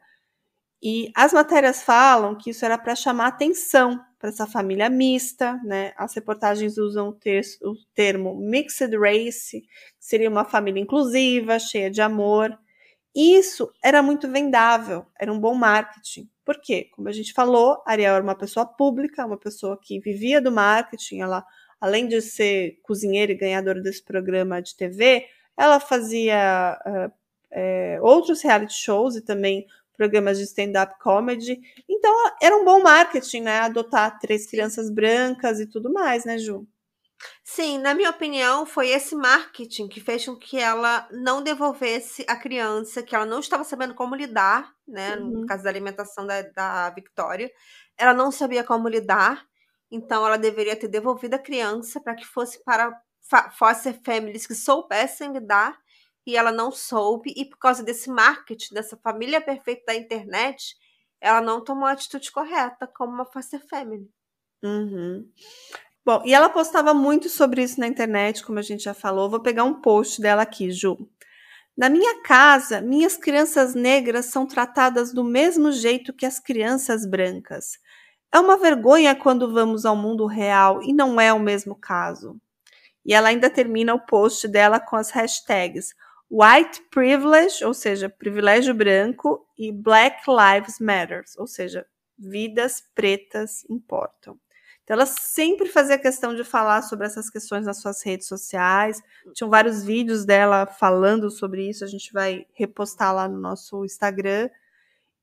E as matérias falam que isso era para chamar atenção para essa família mista, né? As reportagens usam o, ter o termo mixed race, que seria uma família inclusiva, cheia de amor. Isso era muito vendável, era um bom marketing. Por quê? Como a gente falou, Ariel era uma pessoa pública, uma pessoa que vivia do marketing, ela, além de ser cozinheira e ganhadora desse programa de TV, ela fazia uh, é, outros reality shows e também programas de stand-up comedy. Então, era um bom marketing, né? Adotar três crianças brancas e tudo mais, né, Ju? Sim, na minha opinião, foi esse marketing que fez com que ela não devolvesse a criança, que ela não estava sabendo como lidar, né? Uhum. No caso da alimentação da, da Victoria. Ela não sabia como lidar, então ela deveria ter devolvido a criança para que fosse para foster families que soubessem lidar e ela não soube, e por causa desse marketing, dessa família perfeita da internet, ela não tomou a atitude correta como uma foster family. Uhum. Bom, e ela postava muito sobre isso na internet, como a gente já falou. Vou pegar um post dela aqui, Ju. Na minha casa, minhas crianças negras são tratadas do mesmo jeito que as crianças brancas. É uma vergonha quando vamos ao mundo real e não é o mesmo caso. E ela ainda termina o post dela com as hashtags white privilege, ou seja, privilégio branco, e Black Lives Matter, ou seja, vidas pretas importam. Então, ela sempre fazia questão de falar sobre essas questões nas suas redes sociais. Tinham vários vídeos dela falando sobre isso, a gente vai repostar lá no nosso Instagram.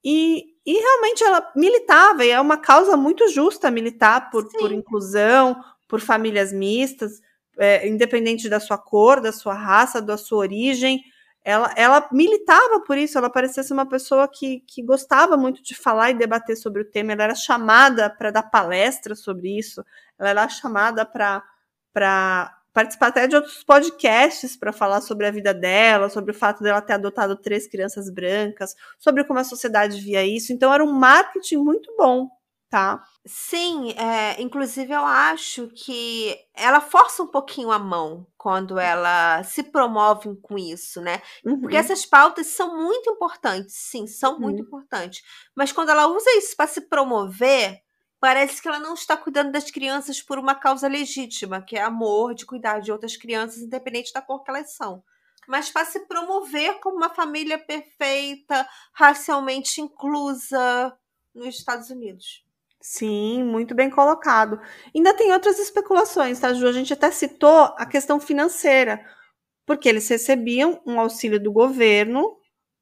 E, e realmente ela militava, e é uma causa muito justa militar por, por inclusão, por famílias mistas é, independente da sua cor, da sua raça, da sua origem. Ela, ela militava por isso, ela parecia ser uma pessoa que, que gostava muito de falar e debater sobre o tema. Ela era chamada para dar palestra sobre isso, ela era chamada para participar até de outros podcasts para falar sobre a vida dela, sobre o fato dela ter adotado três crianças brancas, sobre como a sociedade via isso. Então era um marketing muito bom, tá? Sim, é, inclusive eu acho que ela força um pouquinho a mão quando ela se promove com isso, né? Uhum. Porque essas pautas são muito importantes, sim, são uhum. muito importantes. Mas quando ela usa isso para se promover, parece que ela não está cuidando das crianças por uma causa legítima, que é amor, de cuidar de outras crianças, independente da cor que elas são. Mas para se promover como uma família perfeita, racialmente inclusa nos Estados Unidos. Sim, muito bem colocado. Ainda tem outras especulações, tá, Ju? A gente até citou a questão financeira, porque eles recebiam um auxílio do governo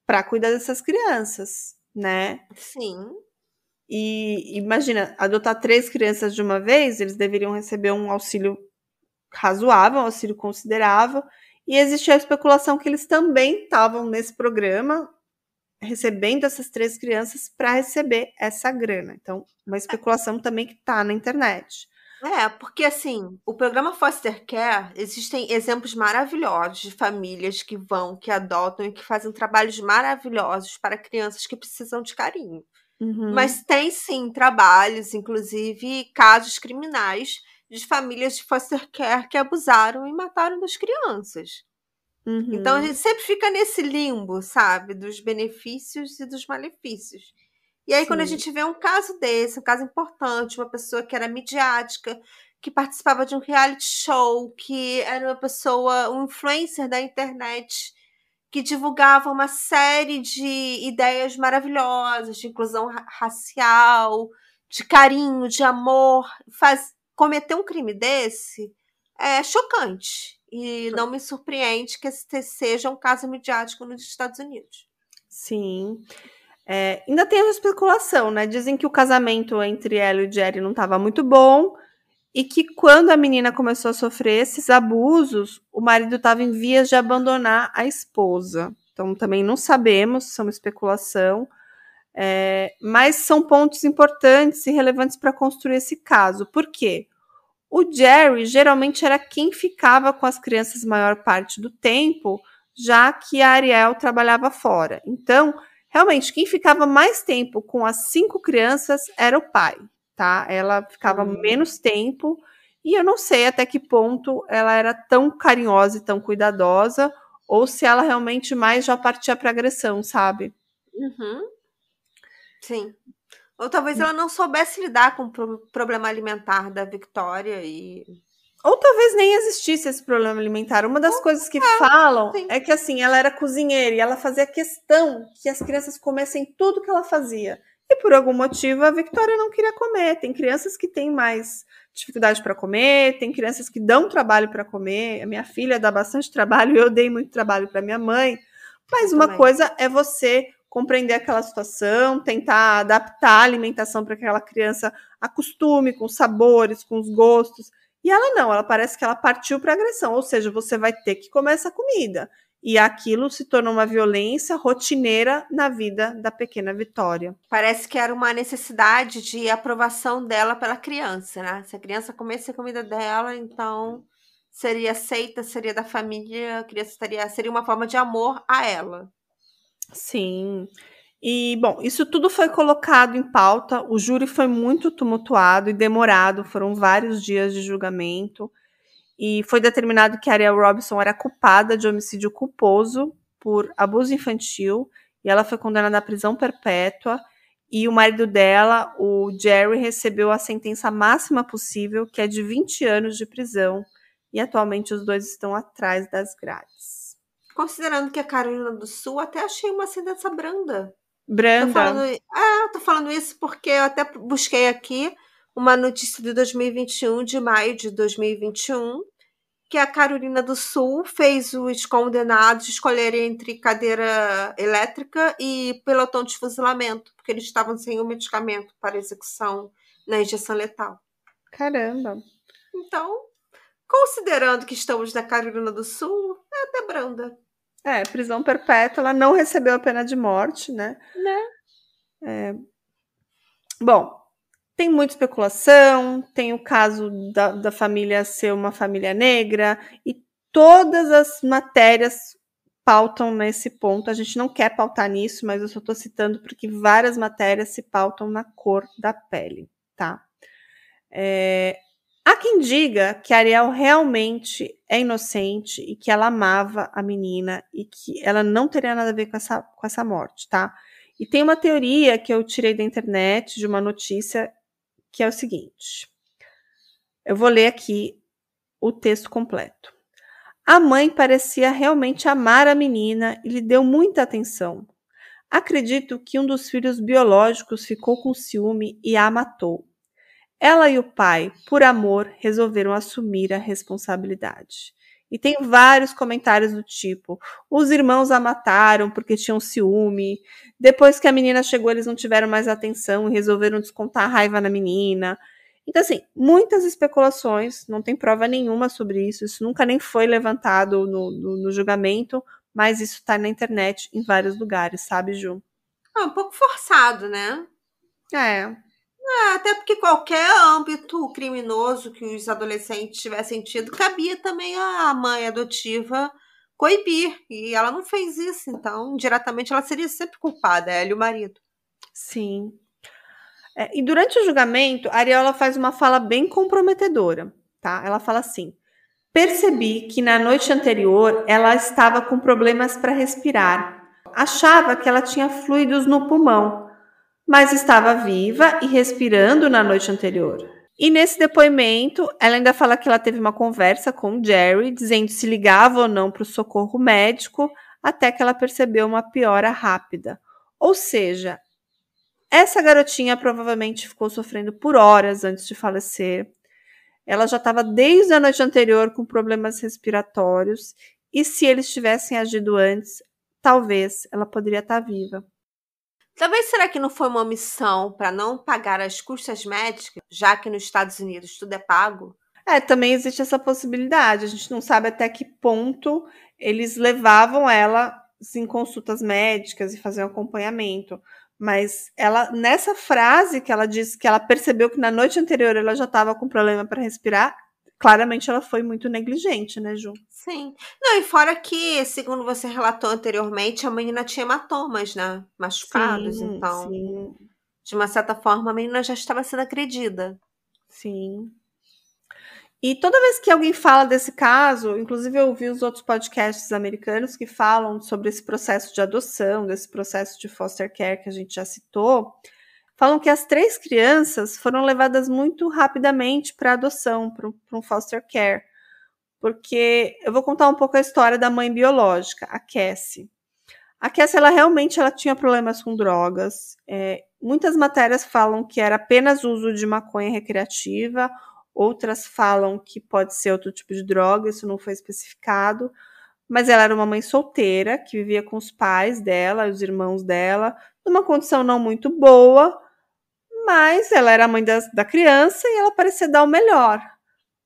para cuidar dessas crianças, né? Sim. E imagina, adotar três crianças de uma vez, eles deveriam receber um auxílio razoável, um auxílio considerável. E existia a especulação que eles também estavam nesse programa recebendo essas três crianças para receber essa grana. Então, uma especulação também que está na internet. É, porque assim, o programa Foster Care, existem exemplos maravilhosos de famílias que vão, que adotam e que fazem trabalhos maravilhosos para crianças que precisam de carinho. Uhum. Mas tem sim trabalhos, inclusive casos criminais de famílias de foster care que abusaram e mataram das crianças. Uhum. Então a gente sempre fica nesse limbo, sabe, dos benefícios e dos malefícios. E aí, quando a Sim. gente vê um caso desse, um caso importante, uma pessoa que era midiática, que participava de um reality show, que era uma pessoa, um influencer da internet, que divulgava uma série de ideias maravilhosas de inclusão ra- racial, de carinho, de amor, faz, cometer um crime desse é chocante. E não me surpreende que esse seja um caso midiático nos Estados Unidos. Sim. É, ainda tem a especulação, né? Dizem que o casamento entre ela e o Jerry não estava muito bom e que quando a menina começou a sofrer esses abusos, o marido estava em vias de abandonar a esposa. Então também não sabemos, são especulação, é, mas são pontos importantes e relevantes para construir esse caso. Por quê? O Jerry geralmente era quem ficava com as crianças maior parte do tempo, já que a Ariel trabalhava fora. Então, realmente, quem ficava mais tempo com as cinco crianças era o pai, tá? Ela ficava Uhum. menos tempo e eu não sei até que ponto ela era tão carinhosa e tão cuidadosa ou se ela realmente mais já partia para agressão, sabe? Uhum. Sim. Ou talvez ela não soubesse lidar com o pro- problema alimentar da Victoria e. Ou talvez nem existisse esse problema alimentar. Uma das coisas que falam sim. é que assim, ela era cozinheira e ela fazia questão que as crianças comessem tudo que ela fazia. E por algum motivo a Victoria não queria comer. Tem crianças que têm mais dificuldade para comer, tem crianças que dão trabalho para comer. A minha filha dá bastante trabalho, *laughs* eu dei muito trabalho para minha mãe. Mas Eu uma também. coisa é você compreender aquela situação, tentar adaptar a alimentação para que aquela criança acostume com os sabores, com os gostos. E ela não, ela parece que ela partiu para agressão, ou seja, você vai ter que comer essa comida. E aquilo se tornou uma violência rotineira na vida da pequena Vitória. Parece que era uma necessidade de aprovação dela pela criança, né? Se a criança comesse a comida dela, então seria aceita, seria da família, a criança estaria, seria uma forma de amor a ela. Sim. E, bom, isso tudo foi colocado em pauta. O júri foi muito tumultuado e demorado, foram vários dias de julgamento. E foi determinado que Ariel Robinson era culpada de homicídio culposo por abuso infantil e ela foi condenada à prisão perpétua. E o marido dela, o Jerry, recebeu a sentença máxima possível, que é de 20 anos de prisão. E atualmente os dois estão atrás das grades. Considerando que a Carolina do Sul até achei uma sentença branda. Tô Branda, falando, é, eu tô falando isso porque eu até busquei aqui uma notícia de 2021, de maio de 2021, que a Carolina do Sul fez os condenados escolherem entre cadeira elétrica e pelotão de fuzilamento, porque eles estavam sem o medicamento para execução na injeção letal. caramba. Então, considerando que estamos na Carolina do Sul, é até branda. É, prisão perpétua, ela não recebeu a pena de morte, né? Né? É, Bom, tem muita especulação, tem o caso da, da família ser uma família negra, e todas as matérias pautam nesse ponto. A gente não quer pautar nisso, mas eu só estou citando porque várias matérias se pautam na cor da pele, tá? É, Há quem diga que Ariel realmente é inocente e que ela amava a menina e que ela não teria nada a ver com essa, com essa morte, tá? E tem uma teoria que eu tirei da internet, de uma notícia, que é o seguinte. Eu vou ler aqui o texto completo. A mãe parecia realmente amar a menina e lhe deu muita atenção. Acredito que um dos filhos biológicos ficou com ciúme e a matou. Ela e o pai, por amor, resolveram assumir a responsabilidade. E tem vários comentários do tipo: os irmãos a mataram porque tinham ciúme. Depois que a menina chegou, eles não tiveram mais atenção e resolveram descontar a raiva na menina. Então, assim, muitas especulações, não tem prova nenhuma sobre isso, isso nunca nem foi levantado no, no, no julgamento, mas isso está na internet em vários lugares, sabe, Ju? É um pouco forçado, né? É. É, até porque qualquer âmbito criminoso que os adolescentes tivessem tido, cabia também a mãe adotiva coibir. E ela não fez isso, então, diretamente, ela seria sempre culpada, ela e o marido. Sim. É, e durante o julgamento, a Ariola faz uma fala bem comprometedora, tá? Ela fala assim: Percebi que na noite anterior ela estava com problemas para respirar. Achava que ela tinha fluidos no pulmão, mas estava viva e respirando na noite anterior. E nesse depoimento, ela ainda fala que ela teve uma conversa com o Jerry, dizendo se ligava ou não para o socorro médico, até que ela percebeu uma piora rápida. Ou seja, essa garotinha provavelmente ficou sofrendo por horas antes de falecer. Ela já estava desde a noite anterior com problemas respiratórios e se eles tivessem agido antes, talvez ela poderia estar tá viva. Talvez será que não foi uma omissão para não pagar as custas médicas, já que nos Estados Unidos tudo é pago? É, também existe essa possibilidade. A gente não sabe até que ponto eles levavam ela em consultas médicas e fazer um acompanhamento. Mas ela, nessa frase que ela disse que ela percebeu que na noite anterior ela já estava com problema para respirar, claramente ela foi muito negligente, né, Ju? Sim. Não, e fora que, segundo você relatou anteriormente, a menina tinha hematomas, né? Machucados, sim, então. Sim. De uma certa forma, a menina já estava sendo agredida. Sim. E toda vez que alguém fala desse caso, inclusive eu ouvi os outros podcasts americanos que falam sobre esse processo de adoção, desse processo de foster care que a gente já citou, falam que as três crianças foram levadas muito rapidamente para adoção, para um foster care. Porque eu vou contar um pouco a história da mãe biológica, a Cassie. A Cassie, ela realmente ela tinha problemas com drogas. É, muitas matérias falam que era apenas uso de maconha recreativa Outras falam que pode ser outro tipo de droga, isso não foi especificado. Mas ela era uma mãe solteira que vivia com os pais dela, os irmãos dela, numa condição não muito boa, mas ela era a mãe da, da criança e ela parecia dar o melhor.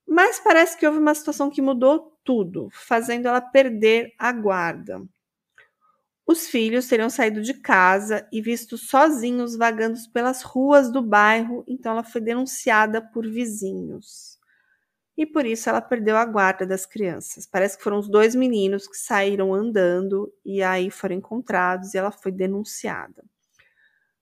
Mas parece que houve uma situação que mudou tudo, fazendo ela perder a guarda. Os filhos teriam saído de casa e vistos sozinhos vagando pelas ruas do bairro, então ela foi denunciada por vizinhos. E por isso ela perdeu a guarda das crianças. Parece que foram os dois meninos que saíram andando e aí foram encontrados e ela foi denunciada.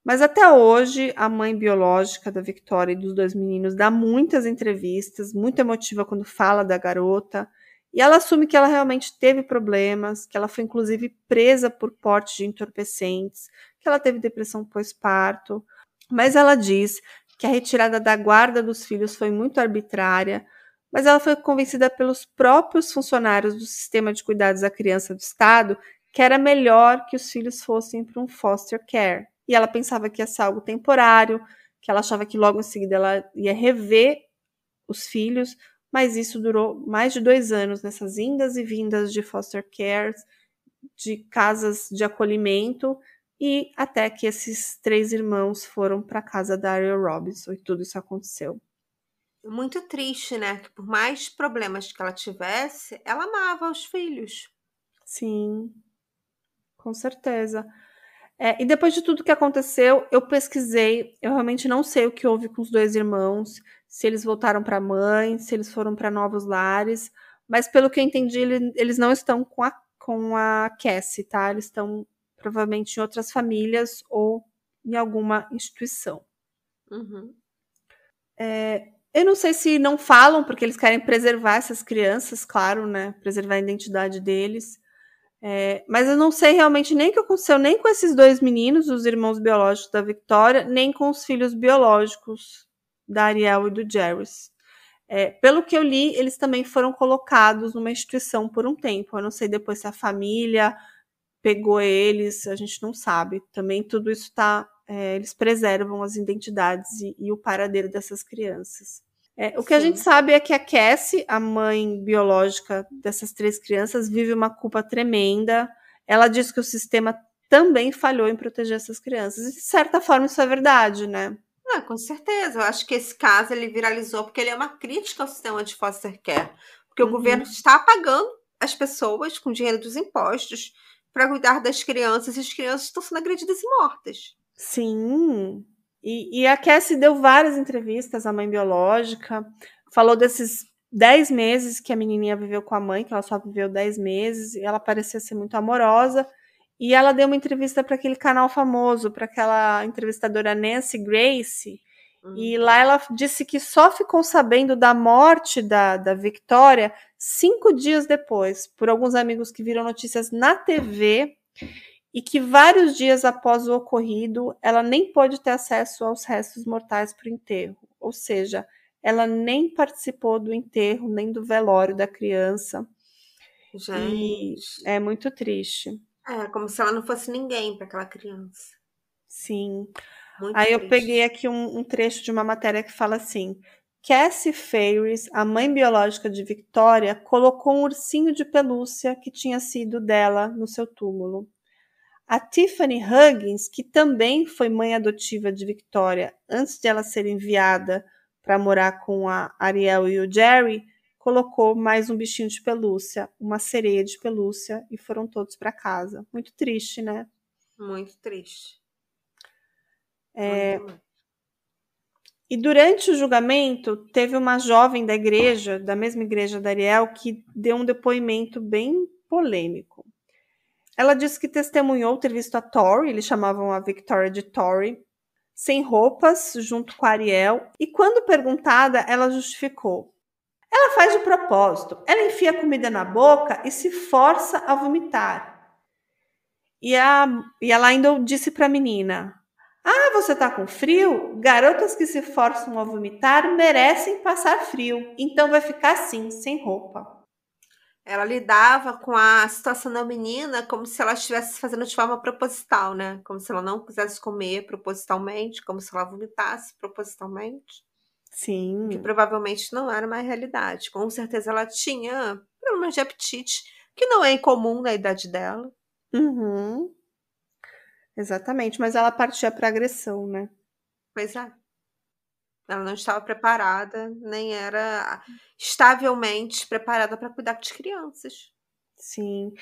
Mas até hoje, a mãe biológica da Victoria e dos dois meninos dá muitas entrevistas, muito emotiva quando fala da garota e ela assume que ela realmente teve problemas, que ela foi inclusive presa por porte de entorpecentes, que ela teve depressão pós-parto, mas ela diz que a retirada da guarda dos filhos foi muito arbitrária, mas ela foi convencida pelos próprios funcionários do sistema de cuidados da criança do estado que era melhor que os filhos fossem para um foster care. E ela pensava que ia ser algo temporário, que ela achava que logo em seguida ela ia rever os filhos, mas isso durou mais de dois anos nessas indas e vindas de foster care, de casas de acolhimento, e até que esses três irmãos foram para a casa da Ariel Robinson e tudo isso aconteceu. Muito triste, né? Que por mais problemas que ela tivesse, ela amava os filhos. Sim, com certeza. É, e depois de tudo que aconteceu, eu pesquisei. Eu realmente não sei o que houve com os dois irmãos se eles voltaram para a mãe, se eles foram para novos lares, mas pelo que eu entendi, ele, eles não estão com a, com a Cassie, tá? Eles estão provavelmente em outras famílias ou em alguma instituição. Uhum. É, eu não sei se não falam, porque eles querem preservar essas crianças, claro, né? Preservar a identidade deles. É, mas eu não sei realmente nem o que aconteceu nem com esses dois meninos, os irmãos biológicos da Victoria, nem com os filhos biológicos da Ariel e do Jarvis. É, pelo que eu li, eles também foram colocados numa instituição por um tempo. Eu não sei depois se a família pegou eles, a gente não sabe. Também tudo isso está é, eles preservam as identidades e, e, o paradeiro dessas crianças. É, o que Sim. a gente sabe é que a Cassie, a mãe biológica dessas três crianças, vive uma culpa tremenda. Ela diz que o sistema também falhou em proteger essas crianças. E, de certa forma, isso é verdade, né? Ah, com certeza. Eu acho que esse caso ele viralizou porque ele é uma crítica ao sistema de foster care. Porque uhum. o governo está pagando as pessoas com dinheiro dos impostos para cuidar das crianças e as crianças estão sendo agredidas e mortas. Sim. E, e a Cassie deu várias entrevistas à mãe biológica, falou desses 10 meses que a menininha viveu com a mãe, que ela só viveu 10 meses, e ela parecia ser muito amorosa. E ela deu uma entrevista para aquele canal famoso, para aquela entrevistadora Nancy Grace. Uhum. E lá ela disse que só ficou sabendo da morte da, da Victoria cinco dias depois, por alguns amigos que viram notícias na TV. E que vários dias após o ocorrido, ela nem pôde ter acesso aos restos mortais para o enterro. Ou seja, ela nem participou do enterro, nem do velório da criança. Gente. E é muito triste. É, como se ela não fosse ninguém para aquela criança. Sim. Muito Aí triste. eu peguei aqui um, um, trecho de uma matéria que fala assim: Cassie Ferris, a mãe biológica de Victoria, colocou um ursinho de pelúcia que tinha sido dela no seu túmulo. A Tiffany Huggins, que também foi mãe adotiva de Victoria antes de ela ser enviada para morar com a Ariel e o Jerry, colocou mais um bichinho de pelúcia, uma sereia de pelúcia, e foram todos para casa. Muito triste, né? Muito triste. É... Muito e durante o julgamento, teve uma jovem da igreja, da mesma igreja da Ariel, que deu um depoimento bem polêmico. Ela disse que testemunhou ter visto a Tori, eles chamavam a Victoria de Tori, sem roupas, junto com a Ariel, e quando perguntada, ela justificou. Ela faz de propósito. Ela enfia a comida na boca e se força a vomitar. E, a, e ela ainda disse para a menina: Ah, você tá com frio? Garotas que se forçam a vomitar merecem passar frio. Então vai ficar assim, sem roupa. Ela lidava com a situação da menina como se ela estivesse fazendo de forma proposital, né? Como se ela não quisesse comer propositalmente, como se ela vomitasse propositalmente. Sim. Que provavelmente não era uma realidade. Com certeza ela tinha problemas de apetite, que não é incomum na idade dela. Uhum. Exatamente, mas ela partia para agressão, né? Pois é. Ela não estava preparada, nem era estavelmente preparada para cuidar de crianças. Sim.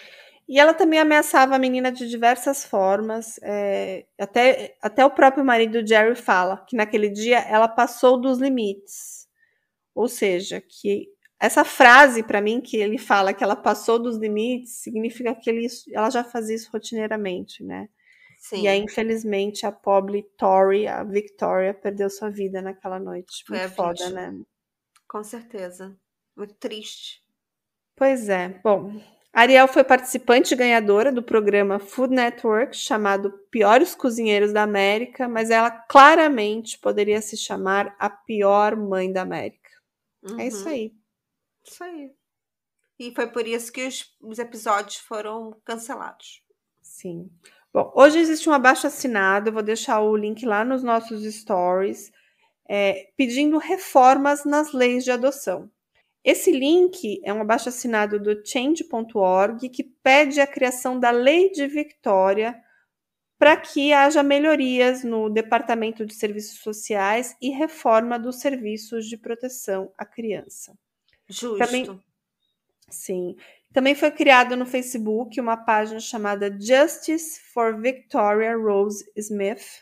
E ela também ameaçava a menina de diversas formas. É, até, até o próprio marido Jerry fala que naquele dia ela passou dos limites. Ou seja, que essa frase para mim que ele fala que ela passou dos limites significa que ele, ela já fazia isso rotineiramente, né? Sim. E aí, infelizmente, a pobre Tori, a Victoria, perdeu sua vida naquela noite. Foi Muito foda, né? Com certeza. Muito triste. Pois é. Bom, Ariel foi participante ganhadora do programa Food Network, chamado Piores Cozinheiros da América, mas ela claramente poderia se chamar a pior mãe da América. Uhum. É isso aí. Isso aí. E foi por isso que os, os episódios foram cancelados. Sim. Bom, hoje existe um abaixo assinado, eu vou deixar o link lá nos nossos stories, é, pedindo reformas nas leis de adoção. Esse link é um abaixo assinado do change.org que pede a criação da Lei de Victoria para que haja melhorias no Departamento de Serviços Sociais e reforma dos serviços de proteção à criança. Justo. Também, sim. Também foi criado no Facebook uma página chamada Justice for Victoria Rose Smith,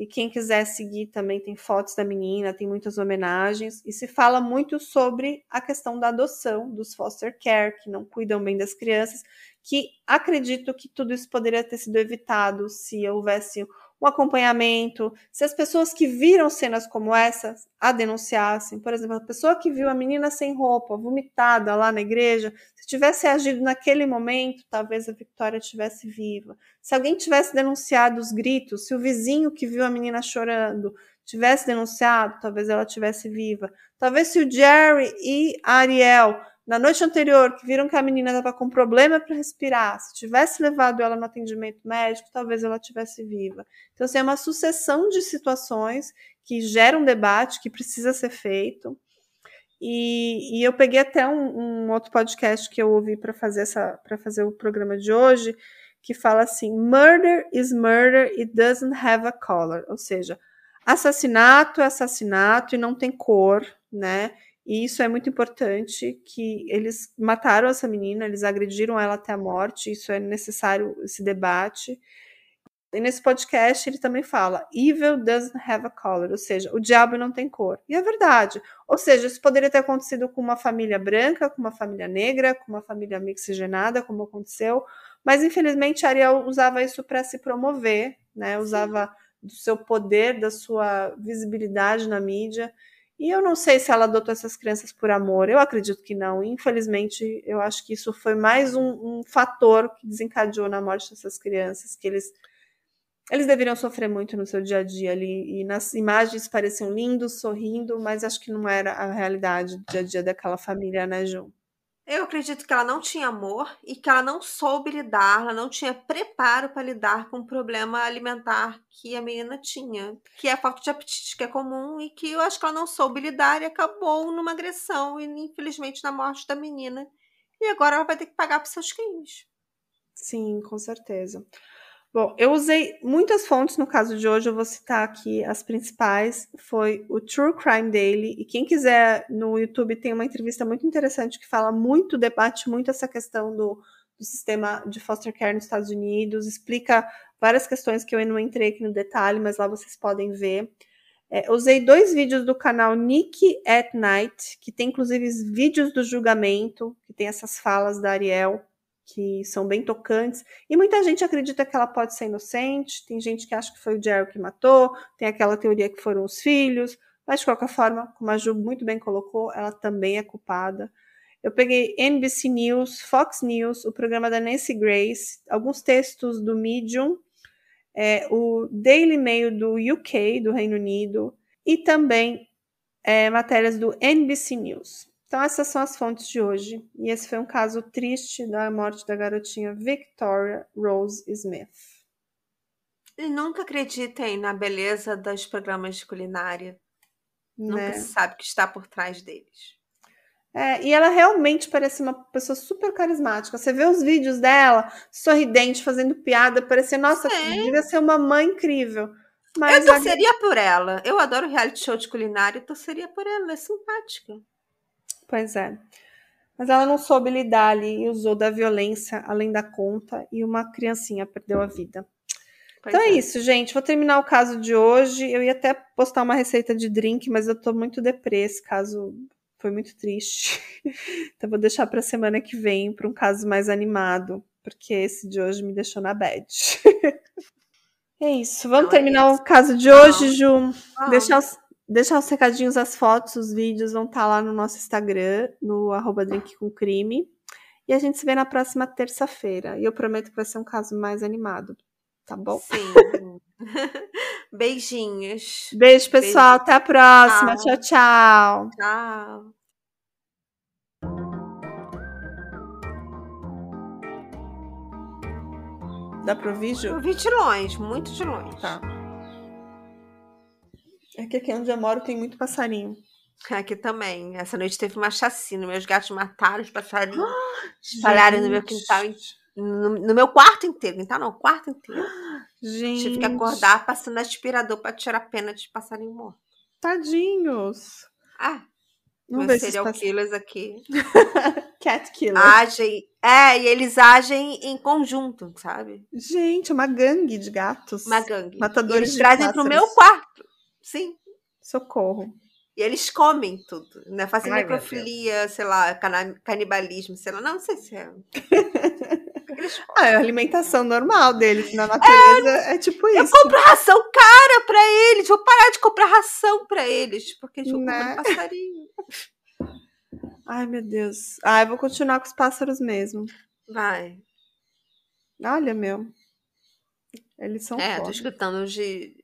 e quem quiser seguir também tem fotos da menina, tem muitas homenagens. E se fala muito sobre a questão da adoção, dos foster care, que não cuidam bem das crianças, que acredito que tudo isso poderia ter sido evitado se houvesse um acompanhamento, se as pessoas que viram cenas como essa a denunciassem, por exemplo, a pessoa que viu a menina sem roupa, vomitada lá na igreja, se tivesse agido naquele momento, talvez a Victoria estivesse viva. Se alguém tivesse denunciado os gritos, se o vizinho que viu a menina chorando tivesse denunciado, talvez ela estivesse viva. Talvez se o Jerry e a Ariel na noite anterior, que viram que a menina estava com problema para respirar, se tivesse levado ela no atendimento médico, talvez ela tivesse viva. Então, assim, é uma sucessão de situações que geram um debate que precisa ser feito. E, e eu peguei até um, um, outro podcast que eu ouvi para fazer essa para fazer o programa de hoje, que fala assim: murder is murder, it doesn't have a color. Ou seja, assassinato é assassinato e não tem cor, né? E isso é muito importante, que eles mataram essa menina, eles agrediram ela até a morte, isso é necessário, esse debate. E nesse podcast ele também fala: Evil doesn't have a color, ou seja, o diabo não tem cor. E é verdade. Ou seja, isso poderia ter acontecido com uma família branca, com uma família negra, com uma família mixigenada, como aconteceu, mas infelizmente Ariel usava isso para se promover, né? Usava do seu poder, da sua visibilidade na mídia. E eu não sei se ela adotou essas crianças por amor. Eu acredito que não. Infelizmente, eu acho que isso foi mais um, um fator que desencadeou na morte dessas crianças, que eles eles deveriam sofrer muito no seu dia a dia ali. E nas imagens pareciam lindos, sorrindo, mas acho que não era a realidade do dia a dia daquela família, né, Ju? Eu acredito que ela não tinha amor e que ela não soube lidar, ela não tinha preparo para lidar com o problema alimentar que a menina tinha, que é a falta de apetite, que é comum e que eu acho que ela não soube lidar e acabou numa agressão e infelizmente na morte da menina. E agora ela vai ter que pagar por seus crimes. Sim, com certeza. Bom, eu usei muitas fontes no caso de hoje, eu vou citar aqui as principais. Foi o True Crime Daily, e quem quiser no YouTube tem uma entrevista muito interessante que fala muito, debate muito essa questão do, do sistema de foster care nos Estados Unidos, explica várias questões que eu não entrei aqui no detalhe, mas lá vocês podem ver. É, usei dois vídeos do canal Nick at Night, que tem inclusive vídeos do julgamento, que tem essas falas da Ariel que são bem tocantes, e muita gente acredita que ela pode ser inocente, tem gente que acha que foi o Jerry que matou, tem aquela teoria que foram os filhos, mas de qualquer forma, como a Ju muito bem colocou, ela também é culpada. Eu peguei NBC News, Fox News, o programa da Nancy Grace, alguns textos do Medium, é, o Daily Mail do UK, do Reino Unido, e também é, matérias do NBC News. Então, essas são as fontes de hoje. E esse foi um caso triste da morte da garotinha Victoria Rose Smith. E nunca acreditem na beleza dos programas de culinária. Né? Nunca se sabe o que está por trás deles. É, e ela realmente parece uma pessoa super carismática. Você vê os vídeos dela, sorridente, fazendo piada, parecia, nossa, Sim. devia ser uma mãe incrível. Mas eu torceria a... por ela. Eu adoro reality show de culinária e torceria por ela, ela é simpática. Pois é. Mas ela não soube lidar ali e usou da violência além da conta e uma criancinha perdeu a vida. Pois então é. é. isso, gente. Vou terminar o caso de hoje. Eu ia até postar uma receita de drink, mas eu tô muito deprê. Esse caso foi muito triste. *laughs* então vou deixar para semana que vem para um caso mais animado, porque esse de hoje me deixou na bad. *laughs* é isso. Vamos não, terminar é isso. o caso de hoje. Ju. Não. Deixar os deixar os recadinhos, as fotos, os vídeos vão estar tá lá no nosso Instagram, no arroba Drink com Crime. E a gente se vê na próxima terça-feira. E eu prometo que vai ser um caso mais animado. Tá bom? Sim. *laughs* Beijinhos. Beijo, pessoal. Beijo. Até a próxima. Tchau, tchau. Tchau. Dá pro vídeo? Eu vi de longe, muito de longe. Tá. É que aqui onde eu moro tem muito passarinho. Aqui também. Essa noite teve uma chacina. Meus gatos mataram os passarinhos. *gasps* espalharam no meu quintal. No, no, meu quarto inteiro. Quintal não, quarto inteiro. Gente. *gasps* Tive que acordar passando aspirador para tirar a pena de passarinho morto. Tadinhos. Ah. Vamos ver serial pass... killers aqui. *laughs* Cat killers. Agem. É, e eles agem em conjunto, sabe? Gente, uma gangue de gatos. Uma gangue. Matadores e eles trazem pássaros. pro meu quarto. Sim. Socorro. E eles comem tudo, né? Fazem Ai, necrofilia, sei lá, canibalismo, sei lá. Não, não sei se é. *laughs* ah, é a alimentação normal deles na natureza é, é tipo isso. Eu compro ração cara pra eles. Vou parar de comprar ração pra eles, porque eles vão né? passarinho. *laughs* Ai, meu Deus. Ah, eu vou continuar com os pássaros mesmo. Vai. Olha, meu. Eles são É, foda. tô escutando de,